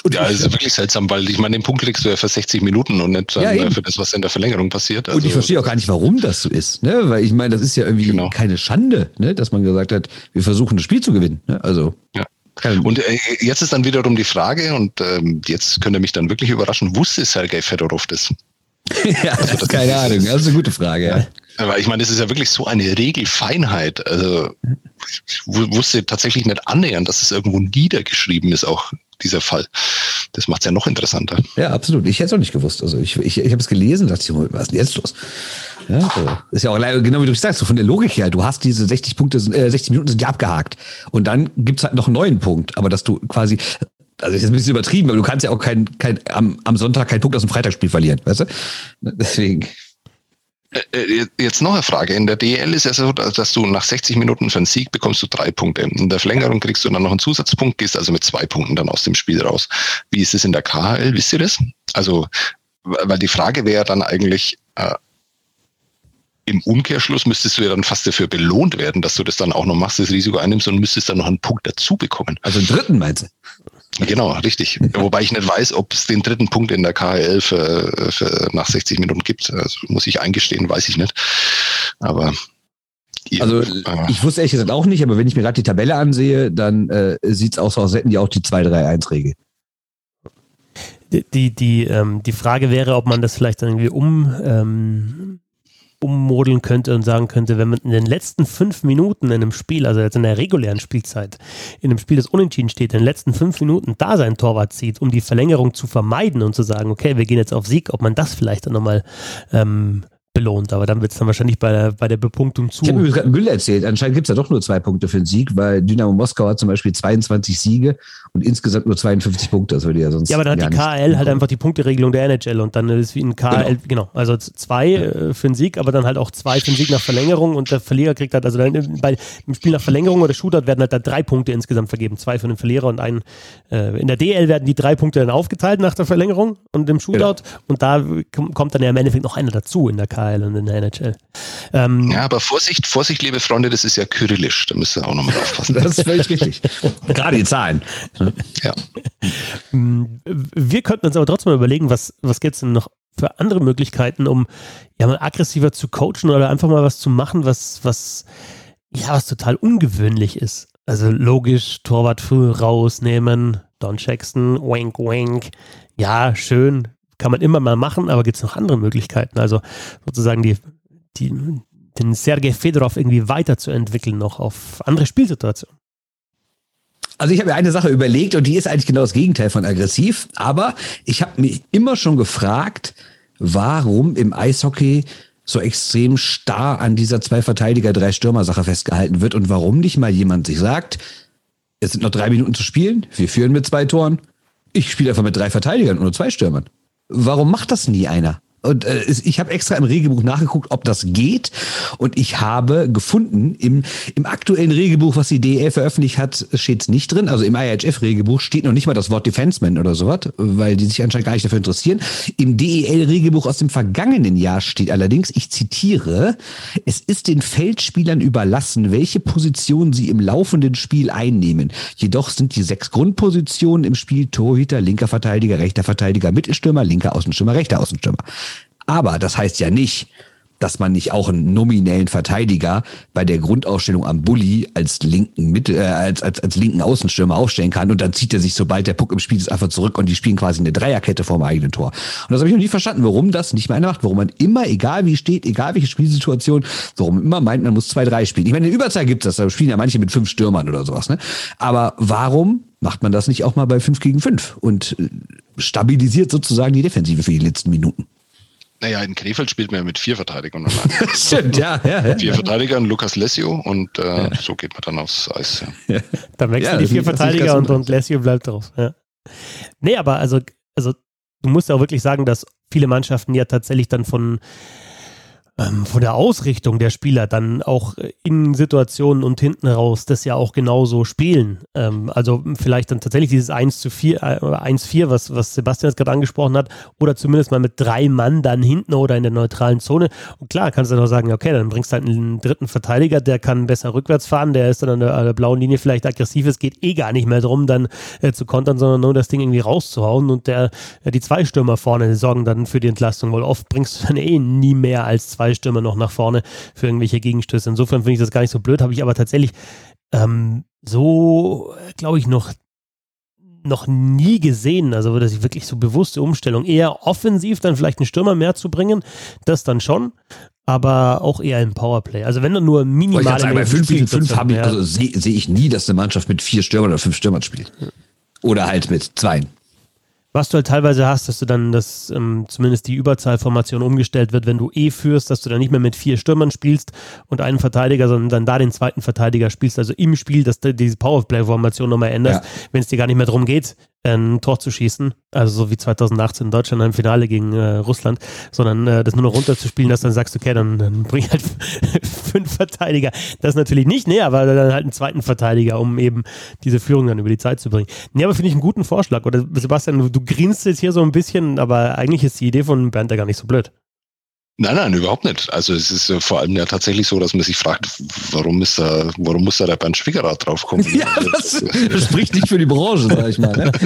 Ja, es ist wirklich seltsam, weil ich meine, den Punkt kriegst du ja für 60 Minuten und nicht ja, für das, was in der Verlängerung passiert. Also und ich also verstehe auch gar nicht, warum das so ist, ne? Weil ich meine, das ist ja irgendwie genau. keine Schande, ne? dass man gesagt hat, wir versuchen das Spiel zu gewinnen. Ne? Also. Ja. Und äh, jetzt ist dann wiederum die Frage, und ähm, jetzt könnte mich dann wirklich überraschen, wusste Sergei Fedorov das? ja, also, das keine Ahnung, das ist eine gute Frage, ja. Aber ich meine, das ist ja wirklich so eine Regelfeinheit. Also ich wusste tatsächlich nicht annähernd, dass es irgendwo niedergeschrieben ist, auch dieser Fall. Das macht es ja noch interessanter. Ja, absolut. Ich hätte es auch nicht gewusst. Also ich, ich, ich habe es gelesen dachte, was ist denn jetzt los? Ja, so. Ist ja auch genau wie du sagst, so von der Logik her, du hast diese 60 Punkte, äh, 60 Minuten sind ja abgehakt. Und dann gibt's halt noch einen neuen Punkt. Aber dass du quasi, also ist ein bisschen übertrieben, aber du kannst ja auch kein, kein, am, am Sonntag keinen Punkt aus dem Freitagsspiel verlieren, weißt du? Deswegen. Äh, äh, jetzt noch eine Frage. In der DL ist es so, dass du nach 60 Minuten für einen Sieg bekommst du drei Punkte. In der Verlängerung kriegst du dann noch einen Zusatzpunkt, gehst also mit zwei Punkten dann aus dem Spiel raus. Wie ist es in der KHL? Wisst ihr das? Also, weil die Frage wäre dann eigentlich, äh, im Umkehrschluss müsstest du ja dann fast dafür belohnt werden, dass du das dann auch noch machst, das Risiko einnimmst und müsstest dann noch einen Punkt dazu bekommen. Also einen dritten meinst du? Genau, richtig. Wobei ich nicht weiß, ob es den dritten Punkt in der KHL für, für nach 60 Minuten gibt. Also muss ich eingestehen, weiß ich nicht. Aber also ich wusste ehrlich gesagt auch nicht, aber wenn ich mir gerade die Tabelle ansehe, dann äh, sieht es aus, als hätten die auch die 2-3-1-Regel. Die, die, die, ähm, die Frage wäre, ob man das vielleicht dann irgendwie um, ähm, ummodeln könnte und sagen könnte, wenn man in den letzten fünf Minuten in einem Spiel, also jetzt in der regulären Spielzeit, in einem Spiel, das unentschieden steht, in den letzten fünf Minuten da sein Torwart zieht, um die Verlängerung zu vermeiden und zu sagen, okay, wir gehen jetzt auf Sieg, ob man das vielleicht dann nochmal ähm, belohnt. Aber dann wird es dann wahrscheinlich bei der, bei der Bepunktung zu. Ich habe mir gerade Müll erzählt. Anscheinend gibt es ja doch nur zwei Punkte für den Sieg, weil Dynamo Moskau hat zum Beispiel 22 Siege und insgesamt nur 52 Punkte. Das würde ja sonst. Ja, aber dann hat die KL halt einfach die Punkteregelung der NHL und dann ist es wie ein KL, genau. genau. Also zwei ja. Äh, für den Sieg, aber dann halt auch zwei für den Sieg nach Verlängerung und der Verlierer kriegt halt, also dann bei dem Spiel nach Verlängerung oder Shootout werden halt da drei Punkte insgesamt vergeben. Zwei für den Verlierer und einen. Äh, in der DL werden die drei Punkte dann aufgeteilt nach der Verlängerung und dem Shootout genau. und da kommt dann ja im Endeffekt noch einer dazu in der KL und in der NHL. Ähm, ja, aber Vorsicht, Vorsicht, liebe Freunde, das ist ja kyrillisch. Da müsst ihr auch nochmal aufpassen. das ist völlig richtig. Gerade die Zahlen. Ja. Wir könnten uns aber trotzdem mal überlegen, was, was gibt es denn noch für andere Möglichkeiten, um ja mal aggressiver zu coachen oder einfach mal was zu machen, was, was, ja, was total ungewöhnlich ist. Also logisch, Torwart früh rausnehmen, Don Jackson, wink, wink. Ja, schön, kann man immer mal machen, aber gibt es noch andere Möglichkeiten? Also sozusagen die, die, den Sergei Fedorov irgendwie weiterzuentwickeln, noch auf andere Spielsituationen. Also ich habe mir eine Sache überlegt und die ist eigentlich genau das Gegenteil von aggressiv, aber ich habe mich immer schon gefragt, warum im Eishockey so extrem starr an dieser zwei Verteidiger, drei Stürmer Sache festgehalten wird und warum nicht mal jemand sich sagt, es sind noch drei Minuten zu spielen, wir führen mit zwei Toren, ich spiele einfach mit drei Verteidigern und nur zwei Stürmern. Warum macht das nie einer? Und äh, ich habe extra im Regelbuch nachgeguckt, ob das geht. Und ich habe gefunden, im, im aktuellen Regelbuch, was die DEL veröffentlicht hat, steht es nicht drin. Also im IHF-Regelbuch steht noch nicht mal das Wort Defenseman oder sowas, weil die sich anscheinend gar nicht dafür interessieren. Im DEL-Regelbuch aus dem vergangenen Jahr steht allerdings, ich zitiere, es ist den Feldspielern überlassen, welche Position sie im laufenden Spiel einnehmen. Jedoch sind die sechs Grundpositionen im Spiel Torhüter, linker Verteidiger, rechter Verteidiger, Mittelstürmer, linker Außenstürmer, rechter Außenstürmer. Aber das heißt ja nicht, dass man nicht auch einen nominellen Verteidiger bei der Grundausstellung am Bulli als linken Mitte, äh, als, als, als linken Außenstürmer aufstellen kann und dann zieht er sich, sobald der Puck im Spiel ist, einfach zurück und die spielen quasi eine Dreierkette vorm eigenen Tor. Und das habe ich noch nie verstanden, warum das nicht mehr einer macht, warum man immer, egal wie steht, egal welche Spielsituation, warum immer meint, man muss zwei, drei spielen. Ich meine, in Überzahl gibt es das, da spielen ja manche mit fünf Stürmern oder sowas, ne? Aber warum macht man das nicht auch mal bei fünf gegen fünf und äh, stabilisiert sozusagen die Defensive für die letzten Minuten? Naja, in Krefeld spielt man ja mit vier Verteidigern. Stimmt, ja, ja, ja. Vier Verteidigern, Lukas Lessio und äh, ja. so geht man dann aufs Eis. Ja. ja. Dann wechseln die vier Verteidiger und, und Lessio bleibt drauf. Ja. Nee, aber also, also du musst ja auch wirklich sagen, dass viele Mannschaften ja tatsächlich dann von ähm, von der Ausrichtung der Spieler dann auch in Situationen und hinten raus das ja auch genauso spielen. Ähm, also vielleicht dann tatsächlich dieses 1 zu 4, äh, 1-4, was, was Sebastian jetzt gerade angesprochen hat, oder zumindest mal mit drei Mann dann hinten oder in der neutralen Zone. Und klar, kannst du dann auch sagen, okay, dann bringst du halt einen dritten Verteidiger, der kann besser rückwärts fahren, der ist dann an der, an der blauen Linie vielleicht aggressiv, es geht eh gar nicht mehr darum, dann äh, zu kontern, sondern nur das Ding irgendwie rauszuhauen und der, äh, die zwei Stürmer vorne sorgen dann für die Entlastung, weil oft bringst du dann eh nie mehr als zwei zwei Stürmer noch nach vorne für irgendwelche Gegenstöße. Insofern finde ich das gar nicht so blöd, habe ich aber tatsächlich ähm, so, glaube ich, noch noch nie gesehen, also dass ich wirklich so bewusste Umstellung, eher offensiv dann vielleicht einen Stürmer mehr zu bringen, das dann schon, aber auch eher im Powerplay. Also wenn dann nur minimal. Sagen, bei 5 gegen 5 habe ich, also sehe seh ich nie, dass eine Mannschaft mit vier Stürmern oder fünf Stürmern spielt. Oder halt mit zwei. Was du halt teilweise hast, dass du dann, dass ähm, zumindest die Überzahlformation umgestellt wird, wenn du eh führst, dass du dann nicht mehr mit vier Stürmern spielst und einen Verteidiger, sondern dann da den zweiten Verteidiger spielst, also im Spiel, dass du diese Powerplay-Formation nochmal änderst, ja. wenn es dir gar nicht mehr darum geht, ein Tor zu schießen, also so wie 2018 in Deutschland im Finale gegen äh, Russland, sondern äh, das nur noch runterzuspielen, dass dann sagst, okay, dann, dann bring halt fünf Verteidiger. Das natürlich nicht, nee, aber dann halt einen zweiten Verteidiger, um eben diese Führung dann über die Zeit zu bringen. Nee, aber finde ich einen guten Vorschlag. Oder Sebastian, du, du grinst jetzt hier so ein bisschen, aber eigentlich ist die Idee von Bernd ja gar nicht so blöd. Nein, nein, überhaupt nicht. Also es ist vor allem ja tatsächlich so, dass man sich fragt, warum ist da, warum muss da der Bernd Schwiegerrad draufkommen? ja, das, das, spricht nicht für die Branche, sag ich mal. Ne?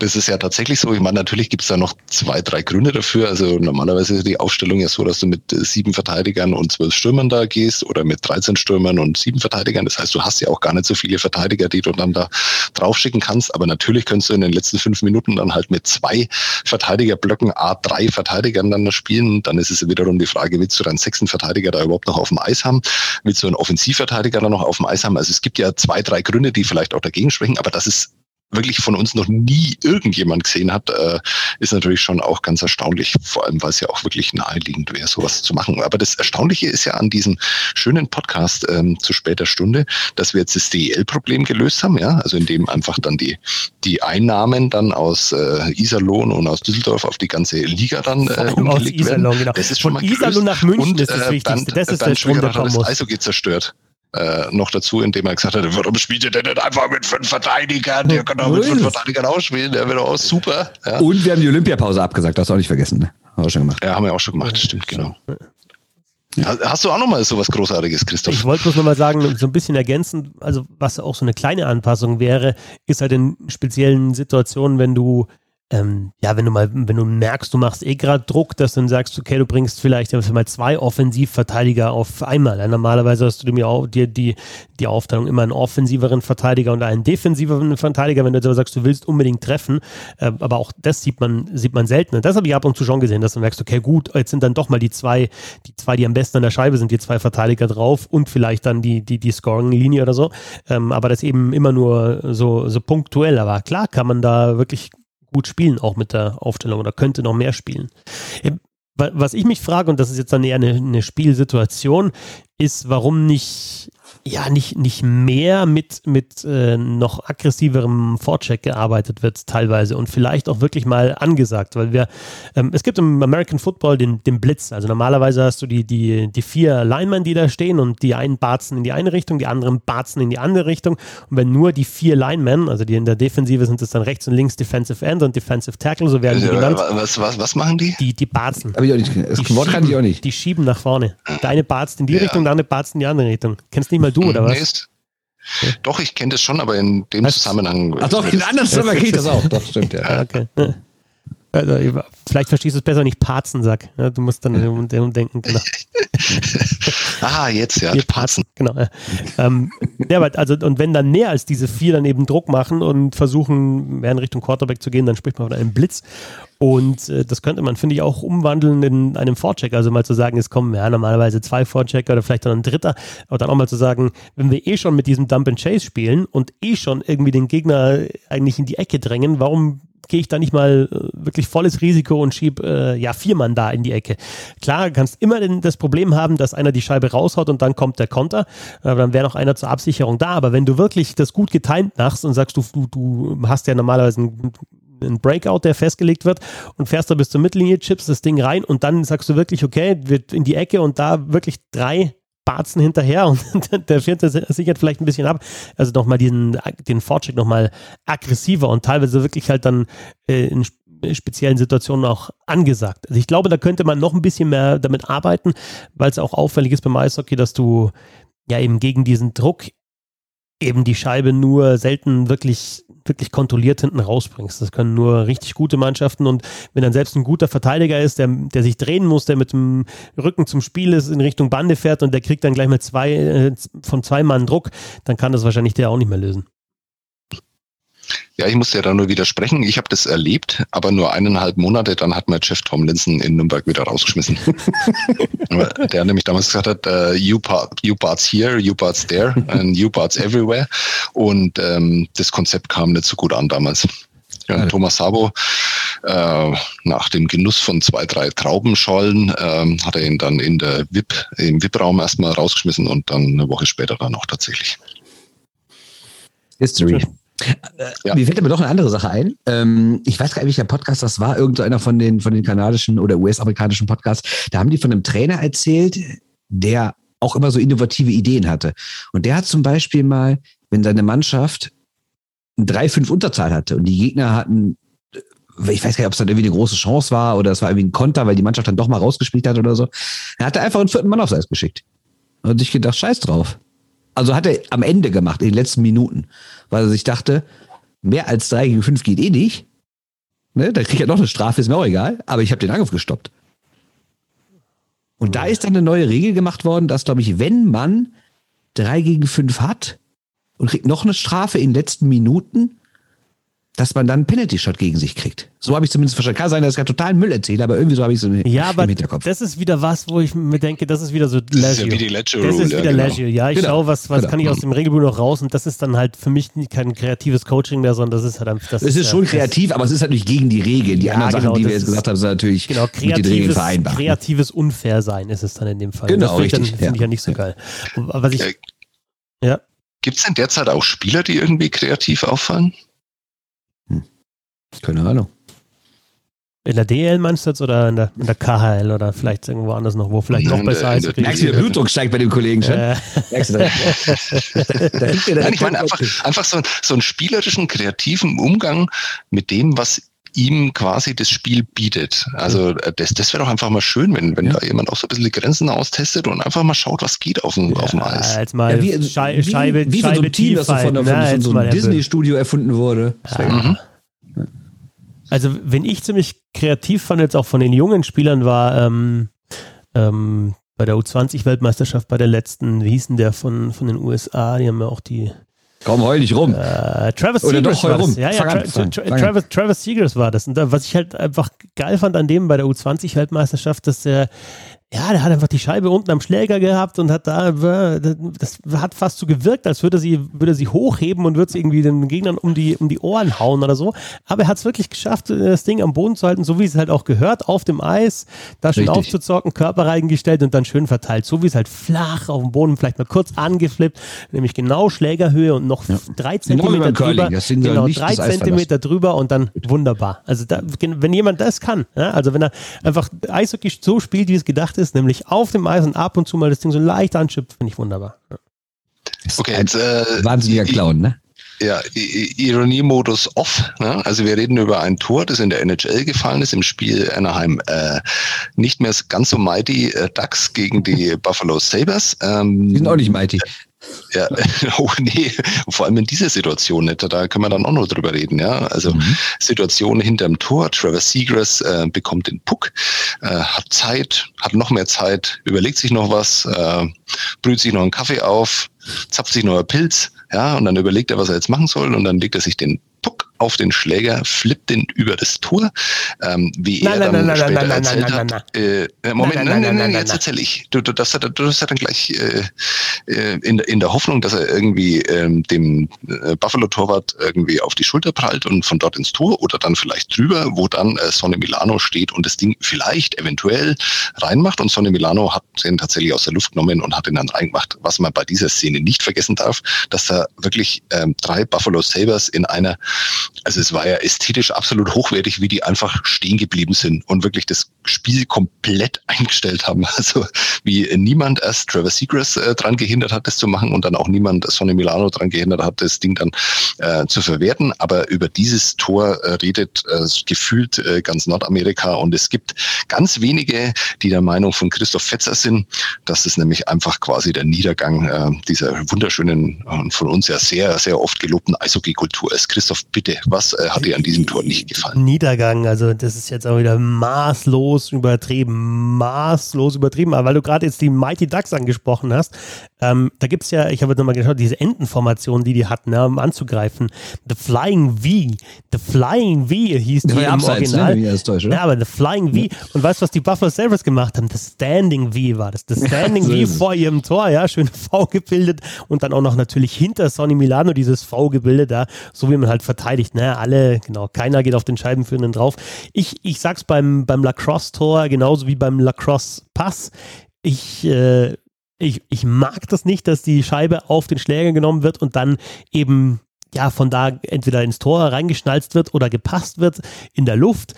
Das ist ja tatsächlich so. Ich meine, natürlich gibt es da noch zwei, drei Gründe dafür. Also normalerweise ist die Aufstellung ja so, dass du mit sieben Verteidigern und zwölf Stürmern da gehst oder mit 13 Stürmern und sieben Verteidigern. Das heißt, du hast ja auch gar nicht so viele Verteidiger, die du dann da draufschicken kannst. Aber natürlich könntest du in den letzten fünf Minuten dann halt mit zwei Verteidigerblöcken A drei Verteidigern dann spielen. Dann ist es wiederum die Frage, willst du deinen sechsten Verteidiger da überhaupt noch auf dem Eis haben? Willst du einen Offensivverteidiger da noch auf dem Eis haben? Also es gibt ja zwei, drei Gründe, die vielleicht auch dagegen sprechen, aber das ist wirklich von uns noch nie irgendjemand gesehen hat, äh, ist natürlich schon auch ganz erstaunlich. Vor allem, weil es ja auch wirklich naheliegend wäre, sowas zu machen. Aber das Erstaunliche ist ja an diesem schönen Podcast ähm, zu später Stunde, dass wir jetzt das DEL-Problem gelöst haben, ja, also indem einfach dann die, die Einnahmen dann aus äh, Iserlohn und aus Düsseldorf auf die ganze Liga dann äh, umgelegt Iserlohn, werden. Genau. Das ist schon Von Iserlohn nach München und, ist das äh, Wichtigste. Bernd, das ist Bernd der Strom, der zerstört äh, noch dazu, indem er gesagt hat, warum spielt ihr denn nicht einfach mit fünf Verteidigern? Der kann doch mit fünf Verteidigern ausspielen, der wird auch super. Ja. Und wir haben die Olympiapause abgesagt, das hast du auch nicht vergessen. Ne? Haben wir schon gemacht. Ja, haben wir auch schon gemacht, stimmt, genau. Hast du auch nochmal so was Großartiges, Christoph? Ich wollte bloß nochmal sagen, so ein bisschen ergänzen, also was auch so eine kleine Anpassung wäre, ist halt in speziellen Situationen, wenn du ähm, ja, wenn du mal, wenn du merkst, du machst eh gerade Druck, dass du dann sagst, okay, du bringst vielleicht mal zwei Offensivverteidiger auf einmal. Ja, normalerweise hast du dir auch die, die, die Aufteilung immer einen offensiveren Verteidiger und einen defensiveren Verteidiger, wenn du aber sagst, du willst unbedingt treffen. Äh, aber auch das sieht man, sieht man selten. Und das habe ich ab und zu schon gesehen, dass du merkst, okay, gut, jetzt sind dann doch mal die zwei, die zwei, die am besten an der Scheibe sind, die zwei Verteidiger drauf und vielleicht dann die, die, die Scoring-Linie oder so. Ähm, aber das eben immer nur so, so punktuell. Aber klar kann man da wirklich gut spielen, auch mit der Aufstellung oder könnte noch mehr spielen. Was ich mich frage, und das ist jetzt dann eher eine, eine Spielsituation, ist, warum nicht ja nicht, nicht mehr mit, mit äh, noch aggressiverem Vorcheck gearbeitet wird teilweise und vielleicht auch wirklich mal angesagt, weil wir, ähm, es gibt im American Football den, den Blitz, also normalerweise hast du die, die, die vier Linemen, die da stehen und die einen barzen in die eine Richtung, die anderen barzen in die andere Richtung und wenn nur die vier Linemen, also die in der Defensive sind es dann rechts und links Defensive End und Defensive Tackle, so werden die genannt. Was, was, was machen die? Die, die barzen. Hab ich auch nicht, das die Wort kann ich auch nicht. Die schieben nach vorne. Deine barzt in die ja. Richtung, deine barzt in die andere Richtung. Kennst nicht mal du, oder was? Nee, ist, doch, ich kenne das schon, aber in dem das, Zusammenhang. Ach doch, in anderen Zusammenhang geht das auch. Doch, stimmt, ja. Okay. Also, vielleicht verstehst du es besser nicht Parzensack. Ja, du musst dann umdenken. Genau. ah, jetzt, ja, Parzen. Genau. Ja. Ähm, ja, aber also, und wenn dann mehr als diese vier dann eben Druck machen und versuchen, mehr in Richtung Quarterback zu gehen, dann spricht man von einem Blitz. Und äh, das könnte man, finde ich, auch umwandeln in einem Vorcheck. Also mal zu sagen, es kommen ja normalerweise zwei Vorchecker oder vielleicht dann ein dritter. Aber dann auch mal zu sagen, wenn wir eh schon mit diesem Dump and Chase spielen und eh schon irgendwie den Gegner eigentlich in die Ecke drängen, warum gehe ich da nicht mal äh, wirklich volles Risiko und schiebe äh, ja vier Mann da in die Ecke. Klar, kannst immer den, das Problem haben, dass einer die Scheibe raushaut und dann kommt der Konter. Äh, dann wäre noch einer zur Absicherung da. Aber wenn du wirklich das gut getimt machst und sagst, du, du, du hast ja normalerweise einen ein Breakout, der festgelegt wird und fährst da bis zur Mittellinie, chips das Ding rein und dann sagst du wirklich, okay, wird in die Ecke und da wirklich drei Barzen hinterher und der vierte sichert vielleicht ein bisschen ab. Also nochmal diesen, den Fortschritt nochmal aggressiver und teilweise wirklich halt dann äh, in speziellen Situationen auch angesagt. Also ich glaube, da könnte man noch ein bisschen mehr damit arbeiten, weil es auch auffällig ist beim Eishockey, dass du ja eben gegen diesen Druck eben die Scheibe nur selten wirklich, wirklich kontrolliert hinten rausbringst. Das können nur richtig gute Mannschaften und wenn dann selbst ein guter Verteidiger ist, der, der sich drehen muss, der mit dem Rücken zum Spiel ist, in Richtung Bande fährt und der kriegt dann gleich mal zwei, äh, von zwei Mann Druck, dann kann das wahrscheinlich der auch nicht mehr lösen. Ja, ich muss ja da nur widersprechen. Ich habe das erlebt, aber nur eineinhalb Monate, dann hat mir Jeff Tomlinson in Nürnberg wieder rausgeschmissen. der nämlich damals gesagt hat, uh, you, part, you parts here, you parts there and you parts everywhere. Und ähm, das Konzept kam nicht so gut an damals. Ja, Thomas Sabo, äh, nach dem Genuss von zwei, drei Traubenschollen, äh, hat er ihn dann in der VIP, im VIP-Raum erstmal rausgeschmissen und dann eine Woche später dann auch tatsächlich. History. Ja. Mir fällt aber noch eine andere Sache ein. Ähm, ich weiß gar nicht, welcher Podcast das war, irgendeiner von den, von den kanadischen oder US-amerikanischen Podcasts. Da haben die von einem Trainer erzählt, der auch immer so innovative Ideen hatte. Und der hat zum Beispiel mal, wenn seine Mannschaft 3-5 Unterzahl hatte und die Gegner hatten ich weiß gar nicht, ob es dann irgendwie eine große Chance war oder es war irgendwie ein Konter, weil die Mannschaft dann doch mal rausgespielt hat oder so. Er hatte einfach einen vierten Mann aufs Eis geschickt. Und sich gedacht, scheiß drauf. Also hat er am Ende gemacht, in den letzten Minuten, weil er sich dachte, mehr als drei gegen fünf geht eh nicht. Ne, da ich ja noch eine Strafe, ist mir auch egal, aber ich habe den Angriff gestoppt. Und da ist dann eine neue Regel gemacht worden, dass, glaube ich, wenn man drei gegen fünf hat und kriegt noch eine Strafe in den letzten Minuten, dass man dann einen Penalty-Shot gegen sich kriegt. So habe ich zumindest verstanden. Kann sein, dass ich gerade total Müll erzähle, aber irgendwie so habe ich es im, ja, aber im Hinterkopf. Das ist wieder was, wo ich mir denke, das ist wieder so Leisure. Das ist ja wie die Leisure Das ist wieder ja, genau. Leisure. Ja, ich genau. schaue, was, was genau. kann ich aus dem Regelbuch noch raus und das ist dann halt für mich kein kreatives Coaching mehr, sondern das ist halt einfach. Das es ist, ist schon kreativ, aber es ist halt nicht gegen die Regeln. Die ja, anderen genau, Sachen, die wir jetzt gesagt haben, sind natürlich genau, kreatives, mit den Regeln vereinbar. Kreatives Unfairsein ist es dann in dem Fall. Genau, das finde ich, ja. find ich ja nicht so geil. Was ich, äh, ja. Gibt es denn derzeit auch Spieler, die irgendwie kreativ auffallen? Keine Ahnung. In der DL meinst du jetzt oder in der, in der KHL oder vielleicht irgendwo anders noch, wo vielleicht noch besser ist? Merkst du, der Blutdruck steigt bei dem Kollegen schon? Äh. Merkst du Nein, ich meine einfach, einfach so, so einen spielerischen, kreativen Umgang mit dem, was ihm quasi das Spiel bietet. Also äh, das, das wäre doch einfach mal schön, wenn, wenn ja. da jemand auch so ein bisschen die Grenzen austestet und einfach mal schaut, was geht auf dem, ja, auf dem Eis. Als mal ja, wie, Schei wie, Scheibe, wie, wie Scheibe so ein Team, das so von, von, von so einem Disney-Studio erfunden wurde. Ja. Mhm. Also, wenn ich ziemlich kreativ fand, jetzt auch von den jungen Spielern, war ähm, ähm, bei der U20-Weltmeisterschaft, bei der letzten, wie hießen der von, von den USA, die haben ja auch die. Komm, heul nicht rum. Äh, Travis Oder Seegers war das. Ja, ja, Tra Tra Tra Travis, Travis Seegers war das. Und da, was ich halt einfach geil fand an dem bei der U20-Weltmeisterschaft, dass der ja, der hat einfach die Scheibe unten am Schläger gehabt und hat da, das hat fast so gewirkt, als würde sie, würde sie hochheben und würde sie irgendwie den Gegnern um die, um die Ohren hauen oder so. Aber er hat es wirklich geschafft, das Ding am Boden zu halten, so wie es halt auch gehört, auf dem Eis, da schön Richtig. aufzuzocken, Körper reingestellt und dann schön verteilt. So wie es halt flach auf dem Boden, vielleicht mal kurz angeflippt, nämlich genau Schlägerhöhe und noch ja. drei Zentimeter drüber. Genau, drei Zentimeter drüber und dann wunderbar. Also da, wenn jemand das kann, ja, also wenn er einfach Eishockey so spielt, wie es gedacht ist, ist, nämlich auf dem Eis und ab und zu mal das Ding so leicht anschippt, finde ich wunderbar. Ja. Okay, jetzt, äh, wahnsinniger Clown, ne? Ja, Ironiemodus off. Ne? Also wir reden über ein Tor, das in der NHL gefallen ist, im Spiel Anaheim äh, nicht mehr ganz so mighty äh, Ducks gegen die Buffalo Sabres. Ähm, die sind auch nicht mighty. Ja, oh nee, vor allem in dieser Situation nicht. Da können wir dann auch noch drüber reden. Ja, also mhm. Situation hinterm Tor. Trevor Seagrass äh, bekommt den Puck, äh, hat Zeit, hat noch mehr Zeit, überlegt sich noch was, äh, brüht sich noch einen Kaffee auf, zapft sich noch einen Pilz, ja, und dann überlegt er, was er jetzt machen soll, und dann legt er sich den Puck auf den Schläger, flippt den über das Tor, ähm, wie er dann später erzählt hat. Äh, Moment, nein, nein, nein, jetzt erzähle ich. Du, du, das hat, du hast ja dann gleich äh, äh, in, in der Hoffnung, dass er irgendwie ähm, dem äh, Buffalo-Torwart irgendwie auf die Schulter prallt und von dort ins Tor oder dann vielleicht drüber, wo dann äh, Sonne Milano steht und das Ding vielleicht eventuell reinmacht und Sonne Milano hat den tatsächlich aus der Luft genommen und hat ihn dann reingemacht. Was man bei dieser Szene nicht vergessen darf, dass da wirklich ähm, drei Buffalo Sabres in einer also es war ja ästhetisch absolut hochwertig, wie die einfach stehen geblieben sind und wirklich das Spiel komplett eingestellt haben. Also wie niemand erst Trevor Seagrass äh, dran gehindert hat, das zu machen und dann auch niemand Sonny Milano dran gehindert hat, das Ding dann äh, zu verwerten. Aber über dieses Tor äh, redet äh, gefühlt äh, ganz Nordamerika und es gibt ganz wenige, die der Meinung von Christoph Fetzer sind, dass es nämlich einfach quasi der Niedergang äh, dieser wunderschönen und von uns ja sehr, sehr oft gelobten Eishockey-Kultur ist. Christoph, bitte, was äh, hat dir an diesem Tor nicht gefallen? Niedergang, also das ist jetzt auch wieder maßlos übertrieben, maßlos übertrieben, aber weil du gerade jetzt die Mighty Ducks angesprochen hast, ähm, da gibt es ja, ich habe nochmal geschaut, diese Entenformation, die die hatten, ne, um anzugreifen. The Flying V, The Flying V hieß die im Abseits, ne, Original. Ne, täusche, ja, aber The Flying V. Und weißt du, was die Buffalo Sabres gemacht haben? The Standing V war das. The Standing ja, so V vor ihrem Tor, ja, schön V gebildet und dann auch noch natürlich hinter Sonny Milano dieses V gebildet, da, so wie man halt verteidigt, ne, alle, genau, keiner geht auf den Scheibenführenden drauf. Ich, ich sag's beim, beim Lacrosse-Tor genauso wie beim Lacrosse-Pass. Ich, äh, ich, ich mag das nicht, dass die Scheibe auf den Schläger genommen wird und dann eben ja von da entweder ins Tor reingeschnalzt wird oder gepasst wird in der Luft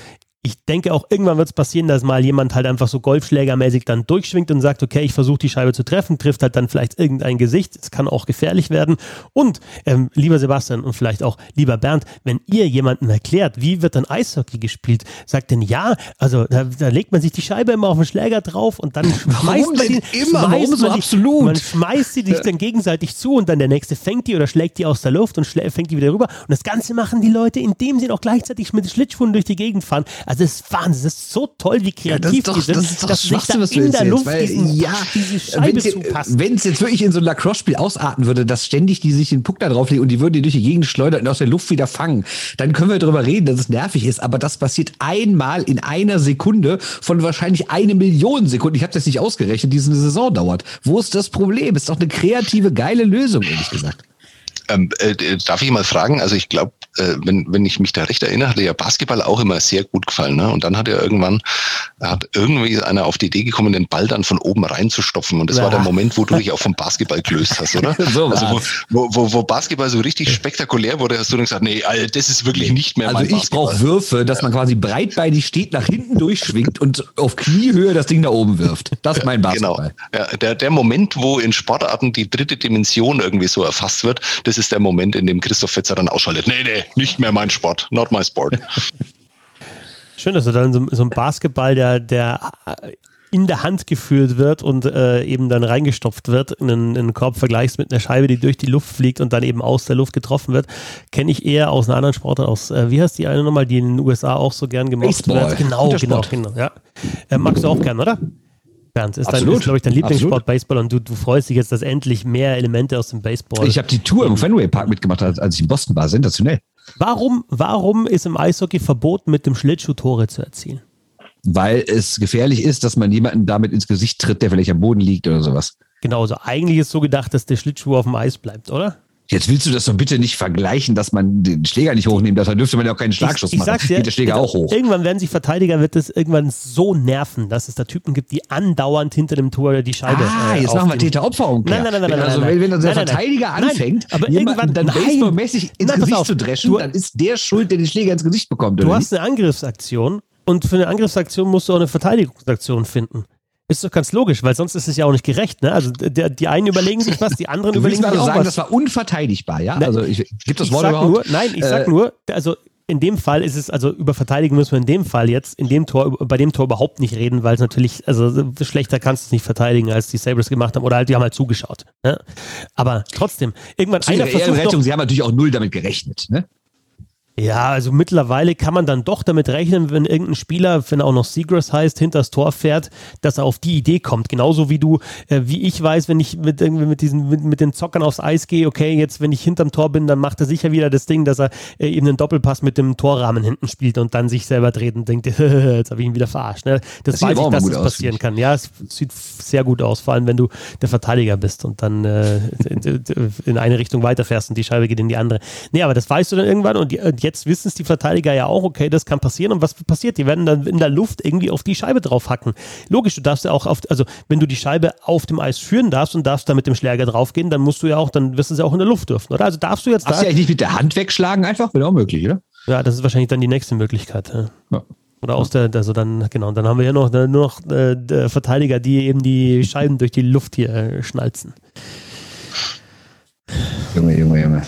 ich denke auch irgendwann wird es passieren, dass mal jemand halt einfach so Golfschlägermäßig dann durchschwingt und sagt, okay, ich versuche die Scheibe zu treffen, trifft halt dann vielleicht irgendein Gesicht. Es kann auch gefährlich werden. Und ähm, lieber Sebastian und vielleicht auch lieber Bernd, wenn ihr jemandem erklärt, wie wird dann Eishockey gespielt, sagt denn ja, also da, da legt man sich die Scheibe immer auf den Schläger drauf und dann schmeißt man die, immer, schmeißt man so die, absolut? Man schmeißt sie sich dann gegenseitig zu und dann der nächste fängt die oder schlägt die aus der Luft und fängt die wieder rüber. Und das Ganze machen die Leute, indem sie auch gleichzeitig mit Schlittschuhen durch die Gegend fahren. Also das ist Wahnsinn, das ist so toll, wie kreativ ja, das ist doch, die sind, das ist doch dass sich da was in der Luft weil, diesen, ja, diese Scheibe zupassen. Wenn es jetzt wirklich in so ein Lacrosse-Spiel ausarten würde, dass ständig die sich den Puck da drauflegen und die würden die durch die Gegend schleudern und aus der Luft wieder fangen, dann können wir darüber reden, dass es nervig ist. Aber das passiert einmal in einer Sekunde von wahrscheinlich eine Million Sekunden. Ich habe das nicht ausgerechnet, die eine Saison dauert. Wo ist das Problem? Ist doch eine kreative, geile Lösung, ehrlich gesagt. Ähm, äh, darf ich mal fragen? Also ich glaube, äh, wenn, wenn ich mich da recht erinnere, hat ja Basketball auch immer sehr gut gefallen. Ne? Und dann hat er irgendwann, hat irgendwie einer auf die Idee gekommen, den Ball dann von oben reinzustopfen. Und das ja. war der Moment, wo du dich auch vom Basketball gelöst hast, oder? so also wo, wo, wo, Basketball so richtig spektakulär wurde, hast du dann gesagt, nee, das ist wirklich nicht mehr Also ich brauche Würfe, dass man quasi breitbeinig steht, nach hinten durchschwingt und auf Kniehöhe das Ding da oben wirft. Das ist mein genau. Basketball. Genau. Ja, der, der Moment, wo in Sportarten die dritte Dimension irgendwie so erfasst wird, das ist der Moment, in dem Christoph Fetzer dann ausschaltet. Nee, nee, nicht mehr mein Sport, not my sport. Schön, dass du dann so, so ein Basketball, der, der in der Hand geführt wird und äh, eben dann reingestopft wird, in einen, in einen, Korb vergleichst mit einer Scheibe, die durch die Luft fliegt und dann eben aus der Luft getroffen wird, kenne ich eher aus einer anderen Sportart, aus, äh, wie heißt die eine nochmal, die in den USA auch so gern gemacht Baseball. wird? Genau, genau, genau, ja. Äh, magst du auch gern, oder? Bernd, ist, dein, ist glaube ich, dein Lieblingssport Absolut. Baseball und du, du freust dich jetzt, dass endlich mehr Elemente aus dem Baseball. Ich habe die Tour im Fenway Park mitgemacht, als, als ich in Boston war. Sensationell. Warum, warum ist im Eishockey verboten, mit dem Schlittschuh Tore zu erzielen? Weil es gefährlich ist, dass man jemanden damit ins Gesicht tritt, der vielleicht am Boden liegt oder sowas. Genau, also eigentlich ist so gedacht, dass der Schlittschuh auf dem Eis bleibt, oder? Jetzt willst du das doch bitte nicht vergleichen, dass man den Schläger nicht hochnehmen darf. Da dürfte man ja auch keinen Schlagschuss ich, ich machen. Dir, Geht der Schläger auch hoch. Irgendwann werden sich Verteidiger, wird es irgendwann so nerven, dass es da Typen gibt, die andauernd hinter dem Tor die Scheibe. Ah, äh, jetzt machen wir Täter-Opfer-Umkehr. Nein, nein, nein, nein. Also, nein, wenn, wenn der Verteidiger nein, anfängt, aber irgendwann dann baseballmäßig ins nein, Gesicht auf, zu dreschen, du, dann ist der schuld, der den Schläger ins Gesicht bekommt. Du hast eine Angriffsaktion und für eine Angriffsaktion musst du auch eine Verteidigungsaktion finden. Ist doch ganz logisch, weil sonst ist es ja auch nicht gerecht. Ne? Also der, die einen überlegen sich was, die anderen du überlegen sich also auch sagen, was. Das war unverteidigbar, ja? Also ich, gibt das Wort überhaupt? Nur, nein, ich sag äh, nur, also in dem Fall ist es, also über Verteidigen müssen wir in dem Fall jetzt, in dem Tor, bei dem Tor überhaupt nicht reden, weil es natürlich, also schlechter kannst du es nicht verteidigen, als die Sabres gemacht haben. Oder halt, die haben halt zugeschaut. Ne? Aber trotzdem, irgendwann einer versucht Rettung, doch, Sie haben natürlich auch null damit gerechnet, ne? Ja, also mittlerweile kann man dann doch damit rechnen, wenn irgendein Spieler, wenn er auch noch Seagrass heißt, hinter das Tor fährt, dass er auf die Idee kommt. Genauso wie du, äh, wie ich weiß, wenn ich mit irgendwie mit diesen, mit, mit, den Zockern aufs Eis gehe, okay, jetzt wenn ich hinterm Tor bin, dann macht er sicher wieder das Ding, dass er äh, eben einen Doppelpass mit dem Torrahmen hinten spielt und dann sich selber dreht und denkt, jetzt habe ich ihn wieder verarscht. Ne? Das, das weiß ich, dass das passieren kann. Ja, es sieht sehr gut aus, vor allem wenn du der Verteidiger bist und dann äh, in eine Richtung weiterfährst und die Scheibe geht in die andere. Nee, aber das weißt du dann irgendwann und die, jetzt wissen es die Verteidiger ja auch, okay, das kann passieren. Und was passiert? Die werden dann in der Luft irgendwie auf die Scheibe drauf hacken. Logisch, du darfst ja auch auf, also wenn du die Scheibe auf dem Eis führen darfst und darfst da mit dem Schläger draufgehen, dann musst du ja auch, dann wirst du sie auch in der Luft dürfen, oder? Also darfst du jetzt Darfst da. ja nicht mit der Hand wegschlagen einfach? Wäre auch möglich, oder? Ja, das ist wahrscheinlich dann die nächste Möglichkeit. Ja. ja. Oder aus der, also dann, genau, dann haben wir ja noch, nur noch äh, Verteidiger, die eben die Scheiben durch die Luft hier äh, schnalzen. Junge, Junge, Junge.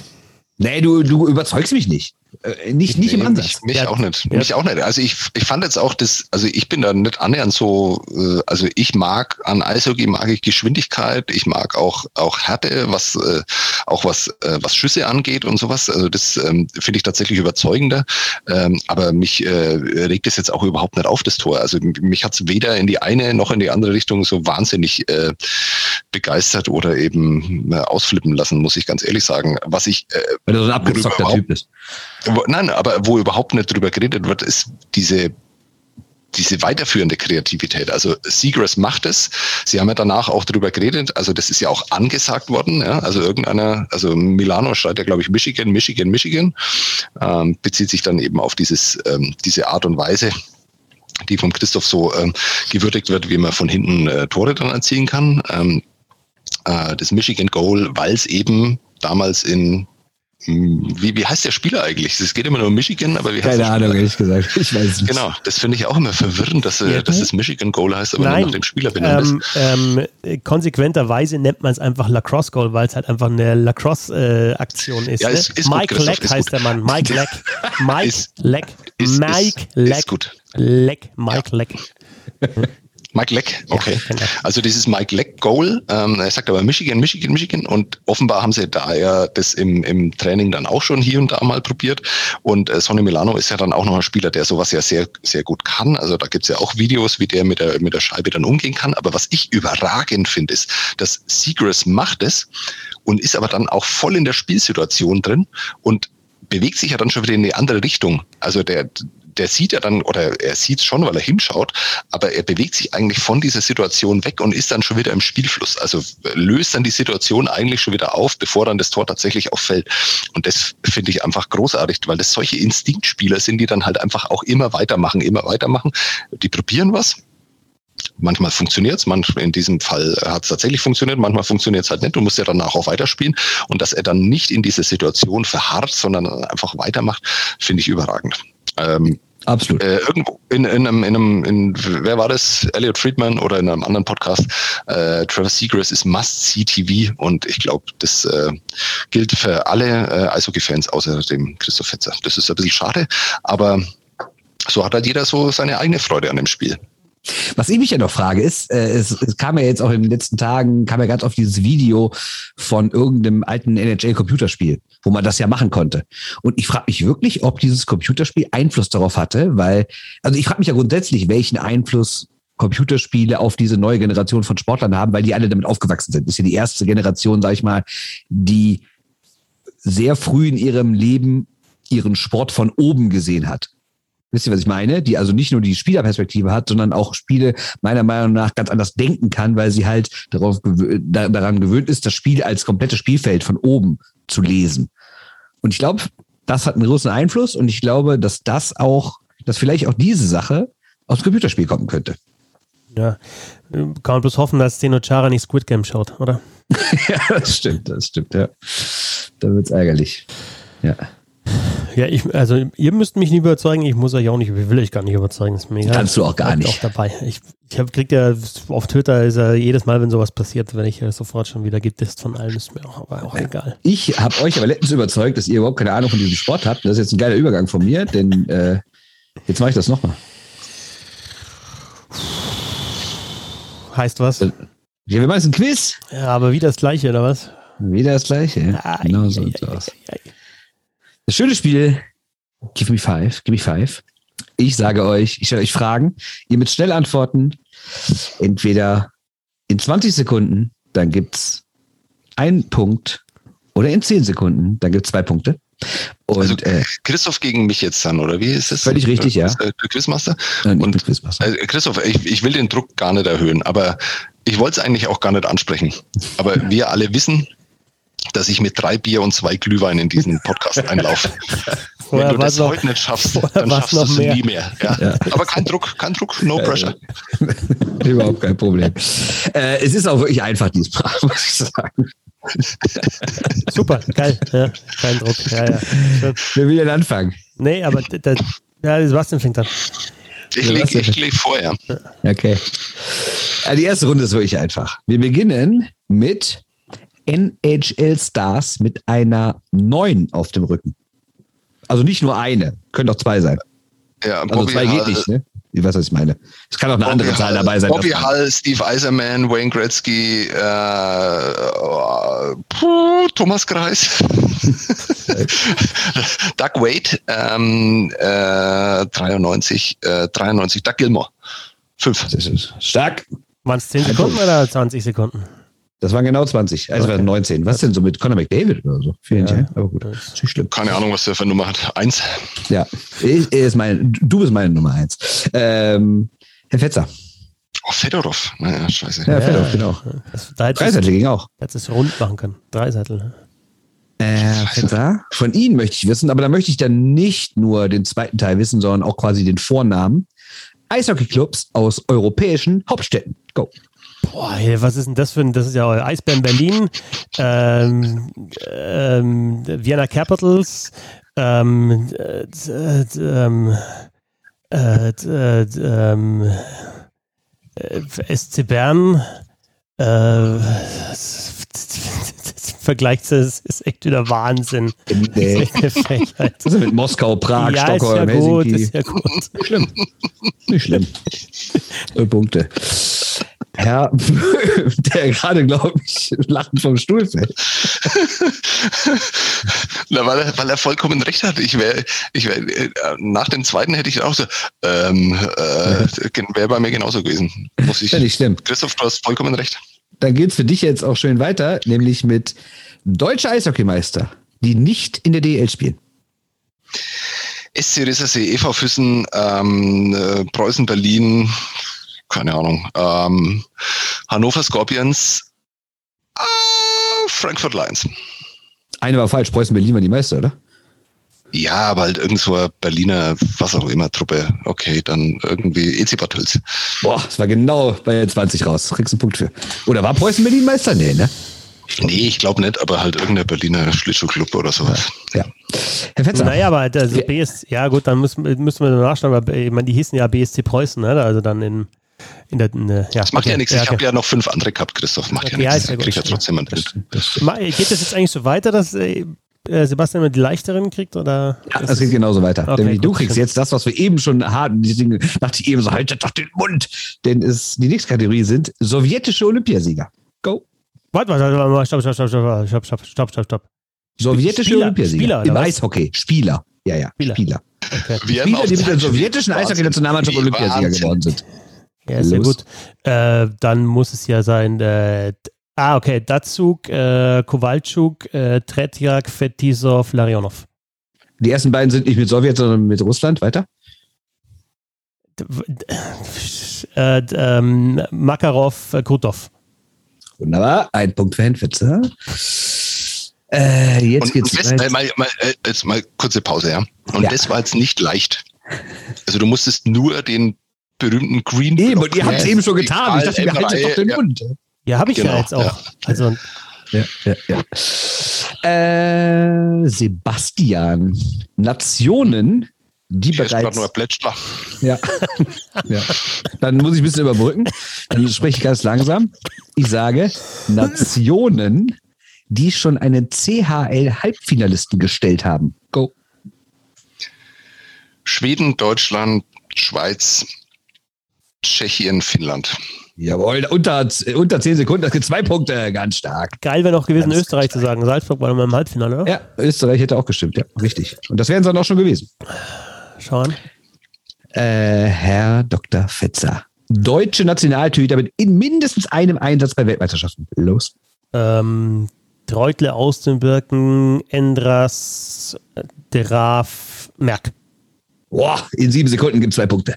Nee, du, du überzeugst mich nicht. Äh, nicht, nicht nee, im Ansatz. Mich, mich auch nicht. Ja. Mich auch nicht. Also ich, ich fand jetzt auch das, also ich bin da nicht annähernd so, äh, also ich mag an Eishockey mag ich Geschwindigkeit, ich mag auch, auch Härte, was, äh, auch was, äh, was Schüsse angeht und sowas. Also das ähm, finde ich tatsächlich überzeugender. Ähm, aber mich äh, regt es jetzt auch überhaupt nicht auf, das Tor. Also mich hat es weder in die eine noch in die andere Richtung so wahnsinnig äh, begeistert oder eben äh, ausflippen lassen, muss ich ganz ehrlich sagen. Was ich, äh, Weil du so ein abgezockter Typ bist. Nein, aber wo überhaupt nicht drüber geredet wird, ist diese diese weiterführende Kreativität. Also Seagrass macht es. Sie haben ja danach auch drüber geredet. Also das ist ja auch angesagt worden. Ja? Also irgendeiner, also Milano schreibt ja, glaube ich, Michigan, Michigan, Michigan, ähm, bezieht sich dann eben auf dieses, ähm, diese Art und Weise, die vom Christoph so ähm, gewürdigt wird, wie man von hinten äh, Tore dann erzielen kann. Ähm, äh, das Michigan Goal, weil es eben damals in wie, wie heißt der Spieler eigentlich? Es geht immer nur um Michigan, aber wie heißt Keine Ahnung, ehrlich gesagt. Ich weiß nicht. Genau, das finde ich auch immer verwirrend, dass, ja, dass das Michigan Goal heißt, aber Nein, nur nach dem Spieler benannt ähm, ist. Ähm, konsequenterweise nennt man es einfach Lacrosse Goal, weil es halt einfach eine Lacrosse-Aktion äh, ist. Ja, ist, ist Mike gut, Leck heißt gut. der Mann. Mike Leck. Mike Leck. Mike Leck. Ist gut. Leck. Mike Leck. Mike Leck, okay. Ja. Also dieses Mike Leck Goal, ähm, er sagt aber Michigan, Michigan, Michigan und offenbar haben sie da ja das im, im Training dann auch schon hier und da mal probiert und äh, Sonny Milano ist ja dann auch noch ein Spieler, der sowas ja sehr, sehr gut kann. Also da gibt's ja auch Videos, wie der mit der, mit der Scheibe dann umgehen kann. Aber was ich überragend finde, ist, dass Seagrass macht es und ist aber dann auch voll in der Spielsituation drin und bewegt sich ja dann schon wieder in eine andere Richtung. Also der, der sieht ja dann, oder er sieht es schon, weil er hinschaut, aber er bewegt sich eigentlich von dieser Situation weg und ist dann schon wieder im Spielfluss. Also löst dann die Situation eigentlich schon wieder auf, bevor dann das Tor tatsächlich auffällt. Und das finde ich einfach großartig, weil das solche Instinktspieler sind, die dann halt einfach auch immer weitermachen, immer weitermachen. Die probieren was, Manchmal funktioniert es, manchmal in diesem Fall hat es tatsächlich funktioniert, manchmal funktioniert es halt nicht. Du musst ja danach auch weiterspielen. Und dass er dann nicht in diese Situation verharrt, sondern einfach weitermacht, finde ich überragend. Ähm, Absolut. Äh, irgendwo in, in, einem, in einem, in, wer war das? Elliot Friedman oder in einem anderen Podcast? Äh, Trevor Seagrass ist Must-See-TV und ich glaube, das äh, gilt für alle äh, Eishockey-Fans außer dem Christoph Fetzer. Das ist ein bisschen schade, aber so hat halt jeder so seine eigene Freude an dem Spiel. Was ich mich ja noch frage, ist, äh, es, es kam ja jetzt auch in den letzten Tagen, kam ja ganz oft dieses Video von irgendeinem alten NHL-Computerspiel, wo man das ja machen konnte. Und ich frage mich wirklich, ob dieses Computerspiel Einfluss darauf hatte, weil, also ich frage mich ja grundsätzlich, welchen Einfluss Computerspiele auf diese neue Generation von Sportlern haben, weil die alle damit aufgewachsen sind. Das ist ja die erste Generation, sag ich mal, die sehr früh in ihrem Leben ihren Sport von oben gesehen hat. Wisst ihr, was ich meine? Die also nicht nur die Spielerperspektive hat, sondern auch Spiele meiner Meinung nach ganz anders denken kann, weil sie halt darauf gewö da, daran gewöhnt ist, das Spiel als komplettes Spielfeld von oben zu lesen. Und ich glaube, das hat einen großen Einfluss und ich glaube, dass das auch, dass vielleicht auch diese Sache aus dem Computerspiel kommen könnte. Ja, kann man bloß hoffen, dass Zeno Chara nicht Squid Game schaut, oder? ja, das stimmt, das stimmt, ja. Da wird's ärgerlich. Ja. Ja, ich, also ihr müsst mich nicht überzeugen, ich muss euch auch nicht, ich will euch gar nicht überzeugen. ist mir Kannst du auch gar nicht. Auch dabei. Ich, ich hab, krieg ja auf Twitter ist ja jedes Mal, wenn sowas passiert, wenn ich ja sofort schon wieder gedisst von allen, ist mir auch, aber auch egal. Ich habe euch aber letztens überzeugt, dass ihr überhaupt keine Ahnung von diesem Sport habt. Das ist jetzt ein geiler Übergang von mir, denn äh, jetzt mache ich das nochmal. Heißt was? Ja, wir machen jetzt ein Quiz. Ja, aber wieder das gleiche, oder was? Wieder das gleiche. Ah, genau so sieht's aus. Das schöne Spiel, give me five, give me five. Ich sage euch, ich stelle euch Fragen, ihr mit schnell antworten, entweder in 20 Sekunden, dann gibt's einen Punkt, oder in 10 Sekunden, dann gibt's zwei Punkte. Und, also äh, Christoph gegen mich jetzt dann, oder wie ist das? Völlig richtig, ja. Der Quizmaster? Nein, und, Quizmaster. Äh, Christoph, ich, ich will den Druck gar nicht erhöhen, aber ich wollte es eigentlich auch gar nicht ansprechen. Aber wir alle wissen, dass ich mit drei Bier und zwei Glühwein in diesen Podcast einlaufe. Wenn du das noch, heute nicht schaffst, dann schaffst du es nie mehr. Ja? ja? Aber kein Druck, kein Druck, no pressure. Überhaupt kein Problem. Äh, es ist auch wirklich einfach, dieses Frage, muss ich sagen. Super, geil. Ja, kein Druck. Ja, ja. Wer will denn anfangen? Nee, aber der, ja, Sebastian fängt an. Ich lege leg vorher. Okay. Also die erste Runde ist wirklich einfach. Wir beginnen mit NHL-Stars mit einer 9 auf dem Rücken. Also nicht nur eine, können auch zwei sein. Ja, also Bobby zwei geht Hall, nicht, ne? Ich weiß, was ich meine. Es kann auch eine Bobby andere Zahl dabei sein. Bobby Hall, Steve Eiserman, Wayne Gretzky, äh, puh, Thomas Kreis, Doug Wade, ähm, äh, 93, äh, 93, Doug Gilmore. Fünf. Stark. Waren es 10 Sekunden oder 20 Sekunden? Das waren genau 20, also okay. 19. Was denn so mit Conor McDavid oder so? Vielen ja, aber gut. Ist nicht schlimm. Keine Ahnung, was der für eine Nummer hat. Eins. Ja, ich, ist mein, du bist meine Nummer eins. Ähm, Herr Fetzer. Oh, Fedorov. Naja, scheiße. Ja, Fedorov, genau. Da Dreiseitel ging auch. Hättest es rund machen können. Dreiseitel. Ne? Äh, Fetzer, von Ihnen möchte ich wissen, aber da möchte ich dann nicht nur den zweiten Teil wissen, sondern auch quasi den Vornamen. Eishockeyclubs aus europäischen Hauptstädten. Go. Boah, hey, was ist denn das für ein, das ist ja Eisbären Berlin, ähm, ähm, Vienna Capitals, ähm, äh, ähm, äh, ähm, äh, SC Bern, äh, Vergleich das ist echt wieder Wahnsinn. Nee. Also mit Moskau, Prag, ja, Stockholm, ist ja gut, Helsinki. Ist ja gut. Nicht schlimm. Nicht schlimm. Null Punkte. Herr, der gerade, glaube ich, lachend vom Stuhl fällt. Na, weil, er, weil er vollkommen recht hat. Ich wäre, ich wär, nach dem zweiten hätte ich auch so, ähm, äh, wäre bei mir genauso gewesen. Muss ich. Ja, nicht stimmt. Christoph, du hast vollkommen recht. Dann geht es für dich jetzt auch schön weiter, nämlich mit deutsche Eishockeymeister, die nicht in der DL spielen. SC Rissersee, EV Füssen, ähm, äh, Preußen Berlin, keine Ahnung, ähm, Hannover Scorpions, äh, Frankfurt Lions. Eine war falsch, Preußen Berlin war die Meister, oder? Ja, aber halt irgendwo Berliner, was auch immer, Truppe. Okay, dann irgendwie EC Bad Hülz. Boah, das war genau bei 20 raus. Kriegst einen Punkt für. Oder war Preußen Berlin Meister? Nee, ne? Nee, ich glaube nicht, aber halt irgendein Berliner Schlittschuhclub oder sowas. Ja. Herr Fetzer. Naja, aber also BS, ja gut, dann müssen, müssen wir nachschauen, aber ich meine, die hießen ja BSC Preußen, ne? Also dann in, in der, in der ja. Das macht okay. ja nichts. Ich habe ja noch fünf andere gehabt, Christoph. Macht okay, ja nichts. Ja, ist ja ja trotzdem einen Geht das jetzt eigentlich so weiter, dass äh, Sebastian immer die leichteren kriegt? Oder ja, das geht genauso weiter. Okay, Denn du kriegst jetzt das, was wir eben schon hatten. Deswegen dachte ich eben so, haltet doch den Mund. Denn es, die nächste Kategorie sind sowjetische Olympiasieger. Go. Warte, warte, warte, stopp, stopp, stopp, stopp, stopp, stopp, stopp, stopp, stopp. Sowjetische Spieler, Olympiasieger. Spieler, Im Eishockey. Spieler. Ja, ja. Spieler. Spieler. Okay. Spieler, die mit der sowjetischen Eishockey-Nationalmannschaft Olympiasieger geworden sind. Ja, sehr gut. Äh, dann muss es ja sein, äh, ah, okay, Datsuk, äh, Kowalczuk, äh, Tretjak, Fetisov, Larionov. Die ersten beiden sind nicht mit Sowjet, sondern mit Russland. Weiter? Äh, ähm, Makarov, äh, Krutov. Wunderbar. Ein Punkt für Herrn Fitzer. Äh, jetzt und, geht's und das, äh, mal, mal, äh, jetzt mal kurze Pause, ja. Und ja. das war jetzt nicht leicht. Also du musstest nur den berühmten Green Eben, und ihr habt es eben schon getan. Ich dachte, wir halten doch den Mund. Ja, habe ich genau, ja jetzt auch. Ja. Also ja, ja, ja. Äh, Sebastian, Nationen, die ich bereits. nur Plätschler. Ja. ja. Dann muss ich ein bisschen überbrücken. Dann spreche ich ganz langsam. Ich sage Nationen, die schon einen CHL-Halbfinalisten gestellt haben. Go. Schweden, Deutschland, Schweiz, Tschechien, Finnland. Jawohl, unter, unter 10 Sekunden, das gibt zwei Punkte, ganz stark. Geil wäre noch gewesen, ganz Österreich zu sagen. Salzburg war immer im Halbfinale, oder? Ja, Österreich hätte auch gestimmt, ja, richtig. Und das wären sie dann auch schon gewesen. Schauen. Äh, Herr Dr. Fetzer. Deutsche Nationaltüter mit in mindestens einem Einsatz bei Weltmeisterschaften. Los. Ähm, Treutle aus den Birken, Endras, Deraf, Merck. Boah, in sieben Sekunden gibt es zwei Punkte.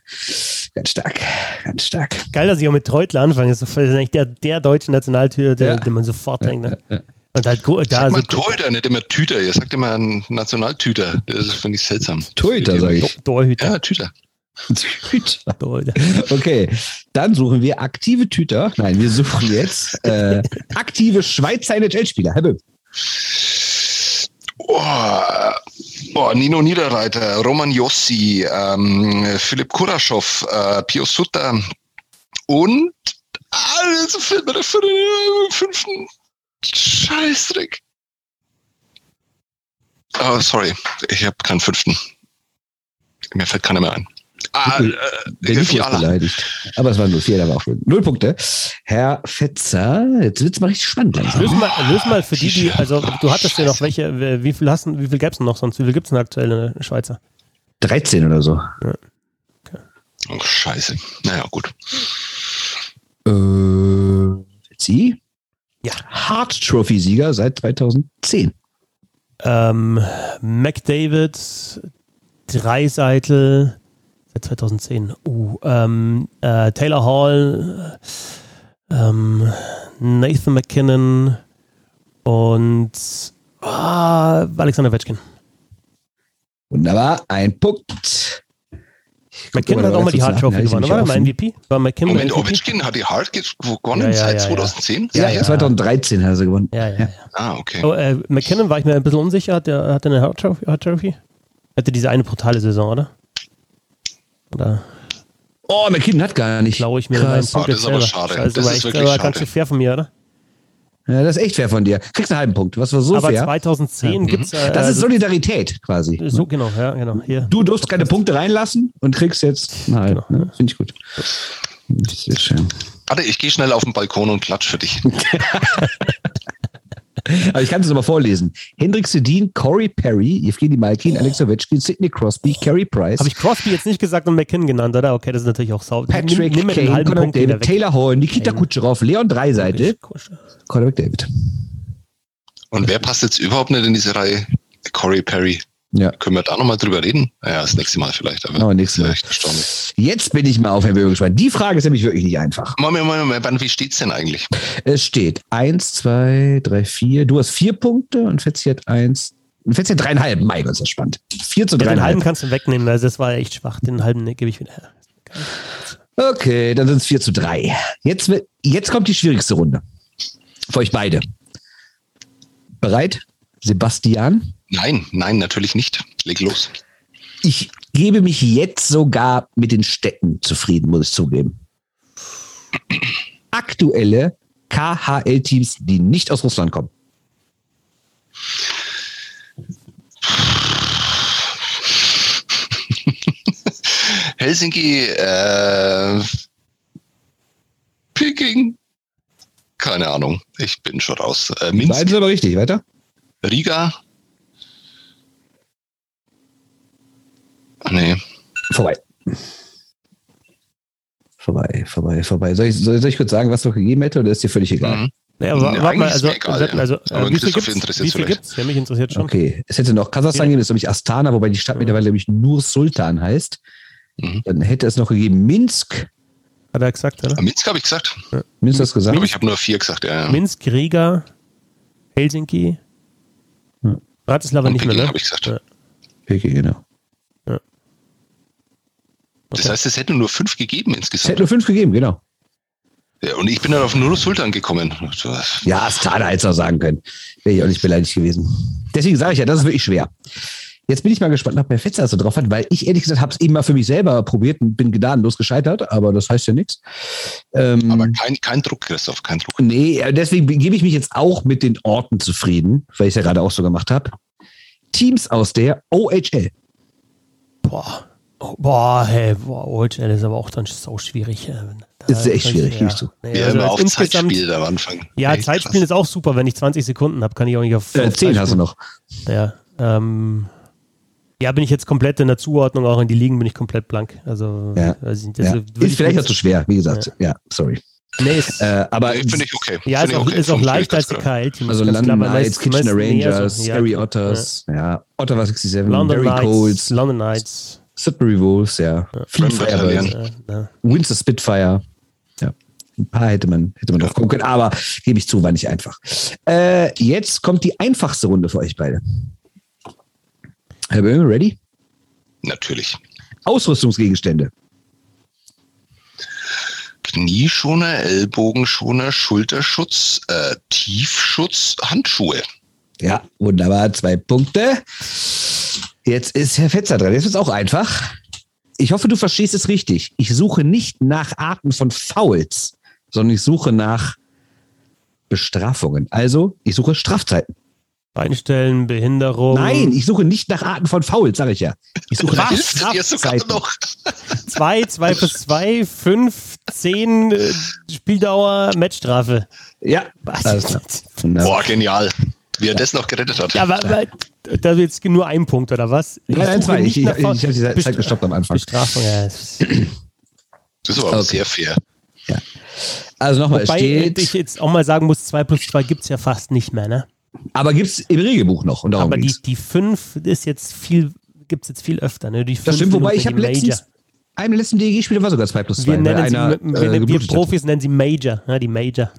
Ganz stark, ganz stark. Geil, dass ich auch mit Treutle anfange. Das ist eigentlich der, der deutsche Nationaltüter, der, ja. den man sofort denkt. Ne? Ja, ja. Und halt, da Sag mal Torhüter, nicht immer Tüter. Ihr sagt immer ein Nationaltüter. Das finde ich seltsam. Torhüter, sage ich. Torhüter. Ja, Tüter. Tüter. Okay, dann suchen wir aktive Tüter. Nein, wir suchen jetzt äh, aktive Schweizer NHL-Spieler. Herr Böhm. Oh, oh, Nino Niederreiter, Roman Jossi, ähm, Philipp Kuraschow, äh, Pio Sutter und alles mir für den fünften Scheißdreck. Oh, sorry, ich habe keinen fünften. Mir fällt keiner mehr ein. Ah, äh, der Nico ist beleidigt. Aber es waren nur vier, da war auch null Punkte. Herr Fetzer, jetzt wird es mal richtig spannend. Langsam. Löse mal, löse mal für die, die, also du hattest ja noch welche, wie viel hast wie viel gäbe es noch sonst? Wie viel gibt es denn aktuell in der Schweizer? 13 oder so. Ja. Okay. Oh, scheiße. Naja, gut. Äh, Sie? Ja. Hart Trophy-Sieger seit 2010. Ähm, McDavid, Dreiseitel, Seit 2010. Uh, ähm, äh, Taylor Hall, ähm, Nathan McKinnon und ah, Alexander Wetschkin. Wunderbar, ein Punkt. McKinnon hat auch mal die Hard Trophy gewonnen, war mal MVP? War McKinnon Moment, Ovechkin hat die Hard gewonnen ja, seit 2010? Ja, ja, 2013 hat er gewonnen. Ja, ja, ja. Ah, okay. Oh, äh, McKinnon war ich mir ein bisschen unsicher, hat er hat eine Hard Trophy? Hatte diese eine brutale Saison, oder? Oder? Oh, McKinnon hat gar nicht. Glaube ich mir Krass. Oh, das ist aber schade. Also, das ist wirklich schade. ganz schön fair von mir, oder? Ja, das ist echt fair von dir. Kriegst einen halben Punkt. Was war so Aber fair? 2010 ja. es. Äh, das ist Solidarität quasi. So, genau, ja, genau. Hier. Du durfst keine Punkte reinlassen und kriegst jetzt einen halben. Genau. Ne? Finde ich gut. Sehr schön. Warte, ich gehe schnell auf den Balkon und klatsch für dich. Aber ich kann es aber vorlesen. Hendrik Sedin, Corey Perry, Evgeny Malkin, Alex Ovechkin, Sidney Crosby, Carey Price. Habe ich Crosby jetzt nicht gesagt und McKinnon genannt, oder? Okay, das ist natürlich auch sau. Patrick nimm, nimm Kane, Conor McDavid, Taylor Hall, Nikita Kucherov, Leon Dreiseite, Conor McDavid. Und wer passt jetzt überhaupt nicht in diese Reihe? Corey Perry. Ja. Können wir da nochmal drüber reden? Ja, das nächste Mal vielleicht. Aber oh, nächstes Mal. Jetzt bin ich mal auf Herr Böhm gespannt. Die Frage ist nämlich wirklich nicht einfach. Moment, Moment, Moment. Wie steht es denn eigentlich? Es steht 1, 2, 3, 4. Du hast vier Punkte und Fetzi hat 1. Fetzi hat dreieinhalb. Mein Gott, ist das spannend. 4 zu 3. Ja, den halben kannst du wegnehmen, also das war echt schwach. Den halben gebe ich wieder her. Okay, dann sind es 4 zu 3. Jetzt, jetzt kommt die schwierigste Runde. Für euch beide. Bereit? Sebastian? Nein, nein, natürlich nicht. Leg los. Ich gebe mich jetzt sogar mit den Städten zufrieden, muss ich zugeben. Aktuelle KHL-Teams, die nicht aus Russland kommen. Helsinki, äh, Peking, keine Ahnung, ich bin schon raus. Äh, Minsk. Seid aber richtig, weiter. Riga, Nee. Vorbei. Vorbei, vorbei, vorbei. Soll ich, soll, ich kurz sagen, was noch gegeben hätte oder ist dir völlig egal? Mhm. Ja, warte mal, also, egal, also, ja. äh, wie viel gibt's? Wie viel gibt's? Ja, mich interessiert schon. Okay, es hätte noch Kasachstan gegeben, das ist nämlich Astana, wobei die Stadt mittlerweile nämlich nur Sultan heißt. Mhm. Dann hätte es noch gegeben Minsk. Hat er gesagt, oder? Minsk habe ich gesagt. Ja. Minsk hast du gesagt? Aber ich habe nur vier gesagt, ja. Minsk, Riga, Helsinki. Bratislava nicht Peking mehr, ne? habe ich gesagt. Ja. Peking, genau. Das heißt, es hätte nur fünf gegeben insgesamt. Es hätte nur fünf gegeben, genau. Ja, und ich bin dann auf nur Sultan gekommen. Ja, Astana hätte es auch sagen können. Wäre ich auch nicht beleidigt gewesen. Deswegen sage ich ja, das ist wirklich schwer. Jetzt bin ich mal gespannt, ob der Fetzer so drauf hat, weil ich ehrlich gesagt habe es eben mal für mich selber probiert und bin gnadenlos gescheitert, aber das heißt ja nichts. Ähm, aber kein, kein Druck, Christoph, kein Druck. Nee, deswegen gebe ich mich jetzt auch mit den Orten zufrieden, weil ich es ja gerade auch so gemacht habe. Teams aus der OHL. Boah. Oh, boah, hey, boah, OHL ist aber auch dann so schwierig. Das ist echt schwierig, ja. du. Nee, ja, also immer auf Zeitspiel am Anfang. Ja, hey, Zeitspiel ist auch super. Wenn ich 20 Sekunden habe, kann ich auch nicht auf. Äh, 10 hast du noch. Ja, ähm, ja, bin ich jetzt komplett in der Zuordnung, auch in die Ligen bin ich komplett blank. Also, ja. Also, ja. ist vielleicht auch zu schwer, wie gesagt. Ja, ja sorry. Nee, ist, äh, aber finde ich okay. Ja, ist auch, okay. ist auch leichter als die KL-Teams. Also London Knights, Kitchener Rangers, so, Scary Otters, ja. Ottawa 67, London Barry Colts, London Knights. Sudbury Wolves, ja. ja. Fleet Firebirds, ja. Windsor Spitfire. Ja. Ein paar hätte man, hätte man noch kommen können, aber gebe ich zu, war nicht einfach. Äh, jetzt kommt die einfachste Runde für euch beide. Herr Böhme, ready? Natürlich. Ausrüstungsgegenstände. Knieschoner, Ellbogenschoner, Schulterschutz, äh, Tiefschutz, Handschuhe. Ja, wunderbar. Zwei Punkte. Jetzt ist Herr Fetzer dran. Jetzt wird es auch einfach. Ich hoffe, du verstehst es richtig. Ich suche nicht nach Arten von Fouls, sondern ich suche nach Bestrafungen. Also, ich suche Strafzeiten. Einstellen, Behinderung. Nein, ich suche nicht nach Arten von Fouls, sage ich ja. Ich suche nach Strafzeiten. Noch. zwei, zwei plus zwei, fünf, zehn äh, Spieldauer, Matchstrafe. Ja. Was? Boah, genial. Wie er das noch gerettet hat. Ja, aber, aber da jetzt nur ein Punkt, oder was? Ich nein, zwei. Ich, ich, ich, ich habe die Zeit gestoppt am Anfang. Bestrafung, ja. Das ist aber okay. sehr fair. Ja. Also nochmal, Wobei steht, ich jetzt auch mal sagen muss, 2 plus 2 gibt es ja fast nicht mehr, ne? Aber gibt es im Regelbuch noch. Und aber die, die 5 ist jetzt viel, gibt es jetzt viel öfter, ne? Die das stimmt, wobei ich habe letztens, einem letzten DEG-Spieler war sogar 2 plus 2. Wir, nennen einer, sie, äh, wir Profis nennen sie Major, ja, die Major.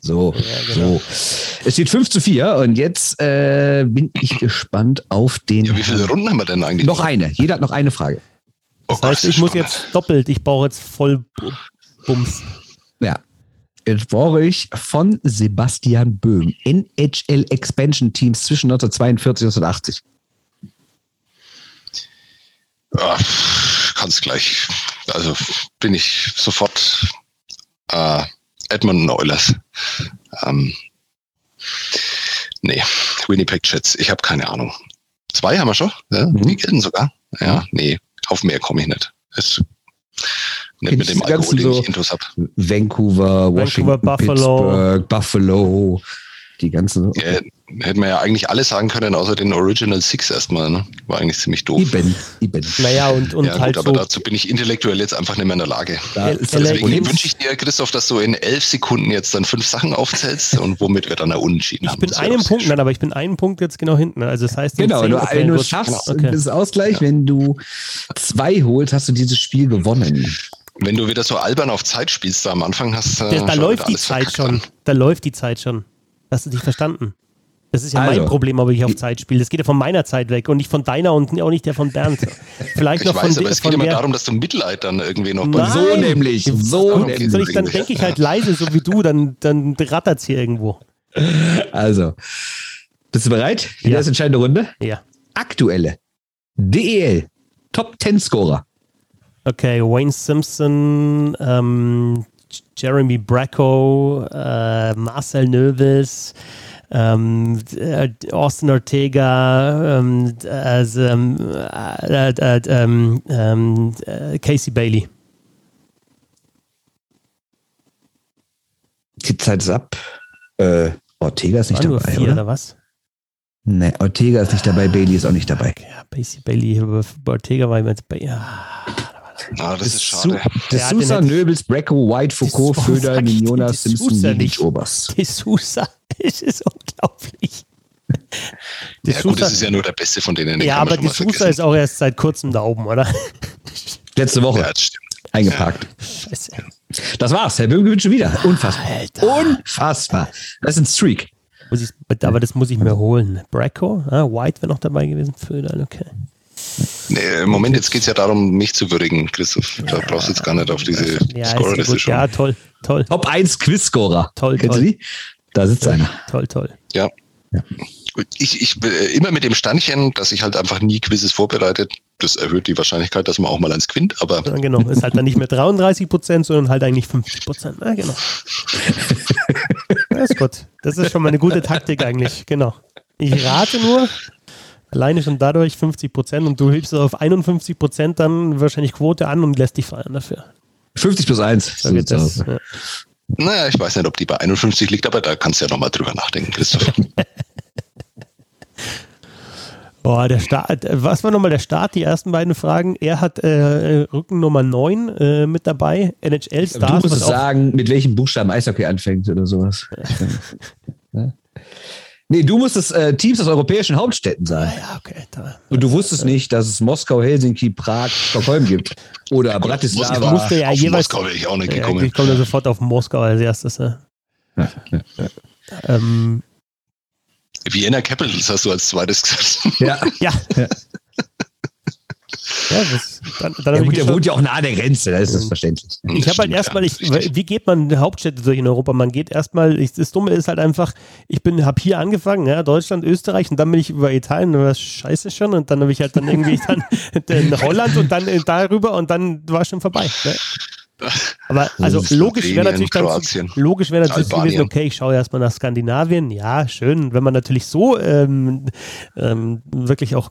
So, ja, genau. so. Es steht 5 zu 4 und jetzt äh, bin ich gespannt auf den. Ja, wie viele Runden haben wir denn eigentlich? Noch eine. Jeder hat noch eine Frage. Das oh heißt, Gott, ich muss jetzt doppelt, ich brauche jetzt voll Bums. Ja. Jetzt brauche ich von Sebastian Böhm NHL Expansion Teams zwischen 1942 und 1980. Ja, kannst gleich. Also bin ich sofort äh, Edmonton Oilers. Ähm, nee, Winnipeg Jets. Ich habe keine Ahnung. Zwei haben wir schon. Ja? Mhm. Die gelten sogar. Ja, nee, auf mehr komme ich nicht. Es nicht mit dem Alkohol, den ich Intus habe. Vancouver, Washington, Vancouver, Buffalo. Pittsburgh, Buffalo, die ganzen. Ja, hätten wir ja eigentlich alle sagen können, außer den Original Six erstmal. Ne? War eigentlich ziemlich doof. Eben, eben. Naja, und, und ja, halt gut, aber so dazu bin ich intellektuell jetzt einfach nicht mehr in der Lage. Da Deswegen wünsche ich dir, Christoph, dass du in elf Sekunden jetzt dann fünf Sachen aufzählst und womit wir dann unentschieden ich haben. Ich bin einen Punkt, nein, aber ich bin einen Punkt jetzt genau hinten. Also das heißt, genau, wenn du, okay, du schaffst okay. das Ausgleich, ja. wenn du zwei holst, hast du dieses Spiel gewonnen. Wenn du wieder so albern auf Zeit spielst, da am Anfang hast du. Da, da läuft die Zeit schon. Da läuft die Zeit schon. Hast du dich verstanden? Das ist ja also, mein Problem, ob ich auf Zeit spiele. Das geht ja von meiner Zeit weg und nicht von deiner und auch nicht der von Bernd. Vielleicht ich noch weiß, von aber es geht immer darum, dass du Mittelaltern irgendwie noch. Nein, so nämlich. So nämlich. Soll ich, dann denke ich halt leise, so wie du, dann, dann rattert es hier irgendwo. Also, bist du bereit? Für ja. die erste entscheidende Runde? Ja. Aktuelle DEL Top 10 Scorer. Okay, Wayne Simpson, ähm, Jeremy Bracco, äh, Marcel Növis, ähm, äh, Austin Ortega, ähm, also, äh, äh, ähm, ähm, äh, Casey Bailey. Die Zeit ist ab. Ortega ist nicht dabei, vier, oder? oder was? Ne, Ortega ist nicht dabei, Bailey ist auch nicht dabei. Ja, Casey Bailey, Ortega war immer bei. Ja. Ah, das ist schade. De Sousa, Nöbels, Brecko, White, Foucault, Föder, Mignona, Simpson, Lidic, Oberst. De Sousa, es ist unglaublich. De ja, gut, das ist ja nur der Beste von denen. Ja, aber De Sousa ist auch erst seit kurzem da oben, oder? Letzte Woche. Ja, das stimmt. Eingeparkt. Scheiße. Das war's. Herr Böhm gewinnt schon wieder. Unfassbar. Alter. Unfassbar. Das ist ein Streak. aber das muss ich mir holen. Bracco, ah, White wäre noch dabei gewesen. Föder, okay. Nee, Im Moment, jetzt geht es ja darum, mich zu würdigen, Christoph. Da brauchst du jetzt gar nicht auf diese ja, Scorerliste schon. Ja, toll, toll. Top 1 Quiz-Scorer. Toll, Kennst toll. du die? Da sitzt toll, einer. Toll, toll. Ja. ja. Ich, ich äh, immer mit dem Standchen, dass ich halt einfach nie Quizzes vorbereitet. Das erhöht die Wahrscheinlichkeit, dass man auch mal eins gewinnt, aber. Ja, genau, ist halt dann nicht mehr 33 Prozent, sondern halt eigentlich 50 Prozent. Ja, genau. das ist gut. Das ist schon mal eine gute Taktik eigentlich, genau. Ich rate nur, Alleine schon dadurch 50 Prozent und du hilfst auf 51 Prozent dann wahrscheinlich Quote an und lässt dich feiern dafür. 50 plus 1. So geht das, ja. Naja, ich weiß nicht, ob die bei 51 liegt, aber da kannst du ja nochmal drüber nachdenken, Christoph. Boah, der Start, was war nochmal der Start? Die ersten beiden Fragen. Er hat äh, Rücken Nummer 9 äh, mit dabei, NHL Stars. Du musst sagen, mit welchem Buchstaben Eishockey anfängt oder sowas. ja. Nee, du musstest äh, Teams aus europäischen Hauptstädten sein. Ja, okay. Da, Und du wusstest nicht, dass es Moskau, Helsinki, Prag, Stockholm gibt. Oder Bratislava. Moskau, musste ja auf jeweils, Moskau wäre ich auch nicht gekommen. Ja, ich komme da sofort auf Moskau als erstes. Ja, ja, ähm, Vienna Capitals hast du als zweites gesagt. Ja. ja. Ja, das, dann, dann ja, gut, der wohnt ja auch nah an der Grenze, da ist das verständlich. Ich habe halt erstmal, wie geht man Hauptstädte durch in Europa? Man geht erstmal, das Dumme ist halt einfach, ich bin, habe hier angefangen, ja, Deutschland, Österreich und dann bin ich über Italien, das scheiße schon und dann habe ich halt dann irgendwie dann in Holland und dann darüber und dann war es schon vorbei. Ne? Aber also logisch wäre natürlich dann, logisch wäre natürlich gewesen, okay, ich schaue erstmal nach Skandinavien, ja, schön, wenn man natürlich so ähm, ähm, wirklich auch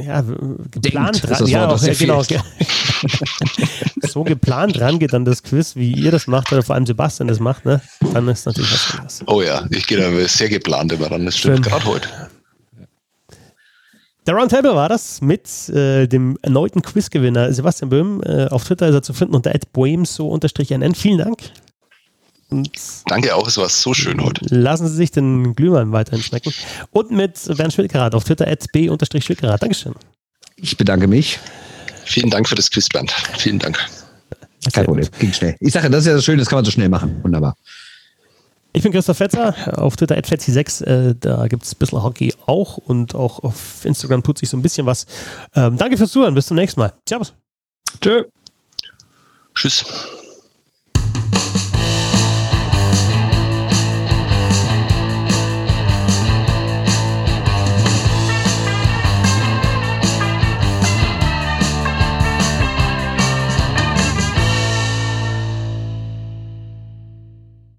ja, geplant Denkt, dran. Ja, auch, ja, genau. so geplant rangeht an das Quiz, wie ihr das macht, oder vor allem Sebastian das macht, ne? Dann ist natürlich was anderes. Oh ja, ich gehe da sehr geplant immer ran. Das stimmt gerade heute. Der Roundtable war das mit äh, dem erneuten Quizgewinner Sebastian Böhm. Äh, auf Twitter ist er zu finden unter @boemso_nn. Vielen Dank. Und Danke auch, es war so schön heute. Lassen Sie sich den Glühwein weiterhin schmecken. Und mit Bernd Schwickerat auf Twitter b-schwickerat. Dankeschön. Ich bedanke mich. Vielen Dank für das Quiz, Bernd. Vielen Dank. Kein Problem, ging schnell. Ich sage, das ist ja das Schöne, das kann man so schnell machen. Wunderbar. Ich bin Christoph Fetzer, auf Twitter fetzi6, äh, da gibt es ein bisschen Hockey auch und auch auf Instagram tut sich so ein bisschen was. Ähm, danke fürs Zuhören, bis zum nächsten Mal. Servus. Tschö. Tschüss.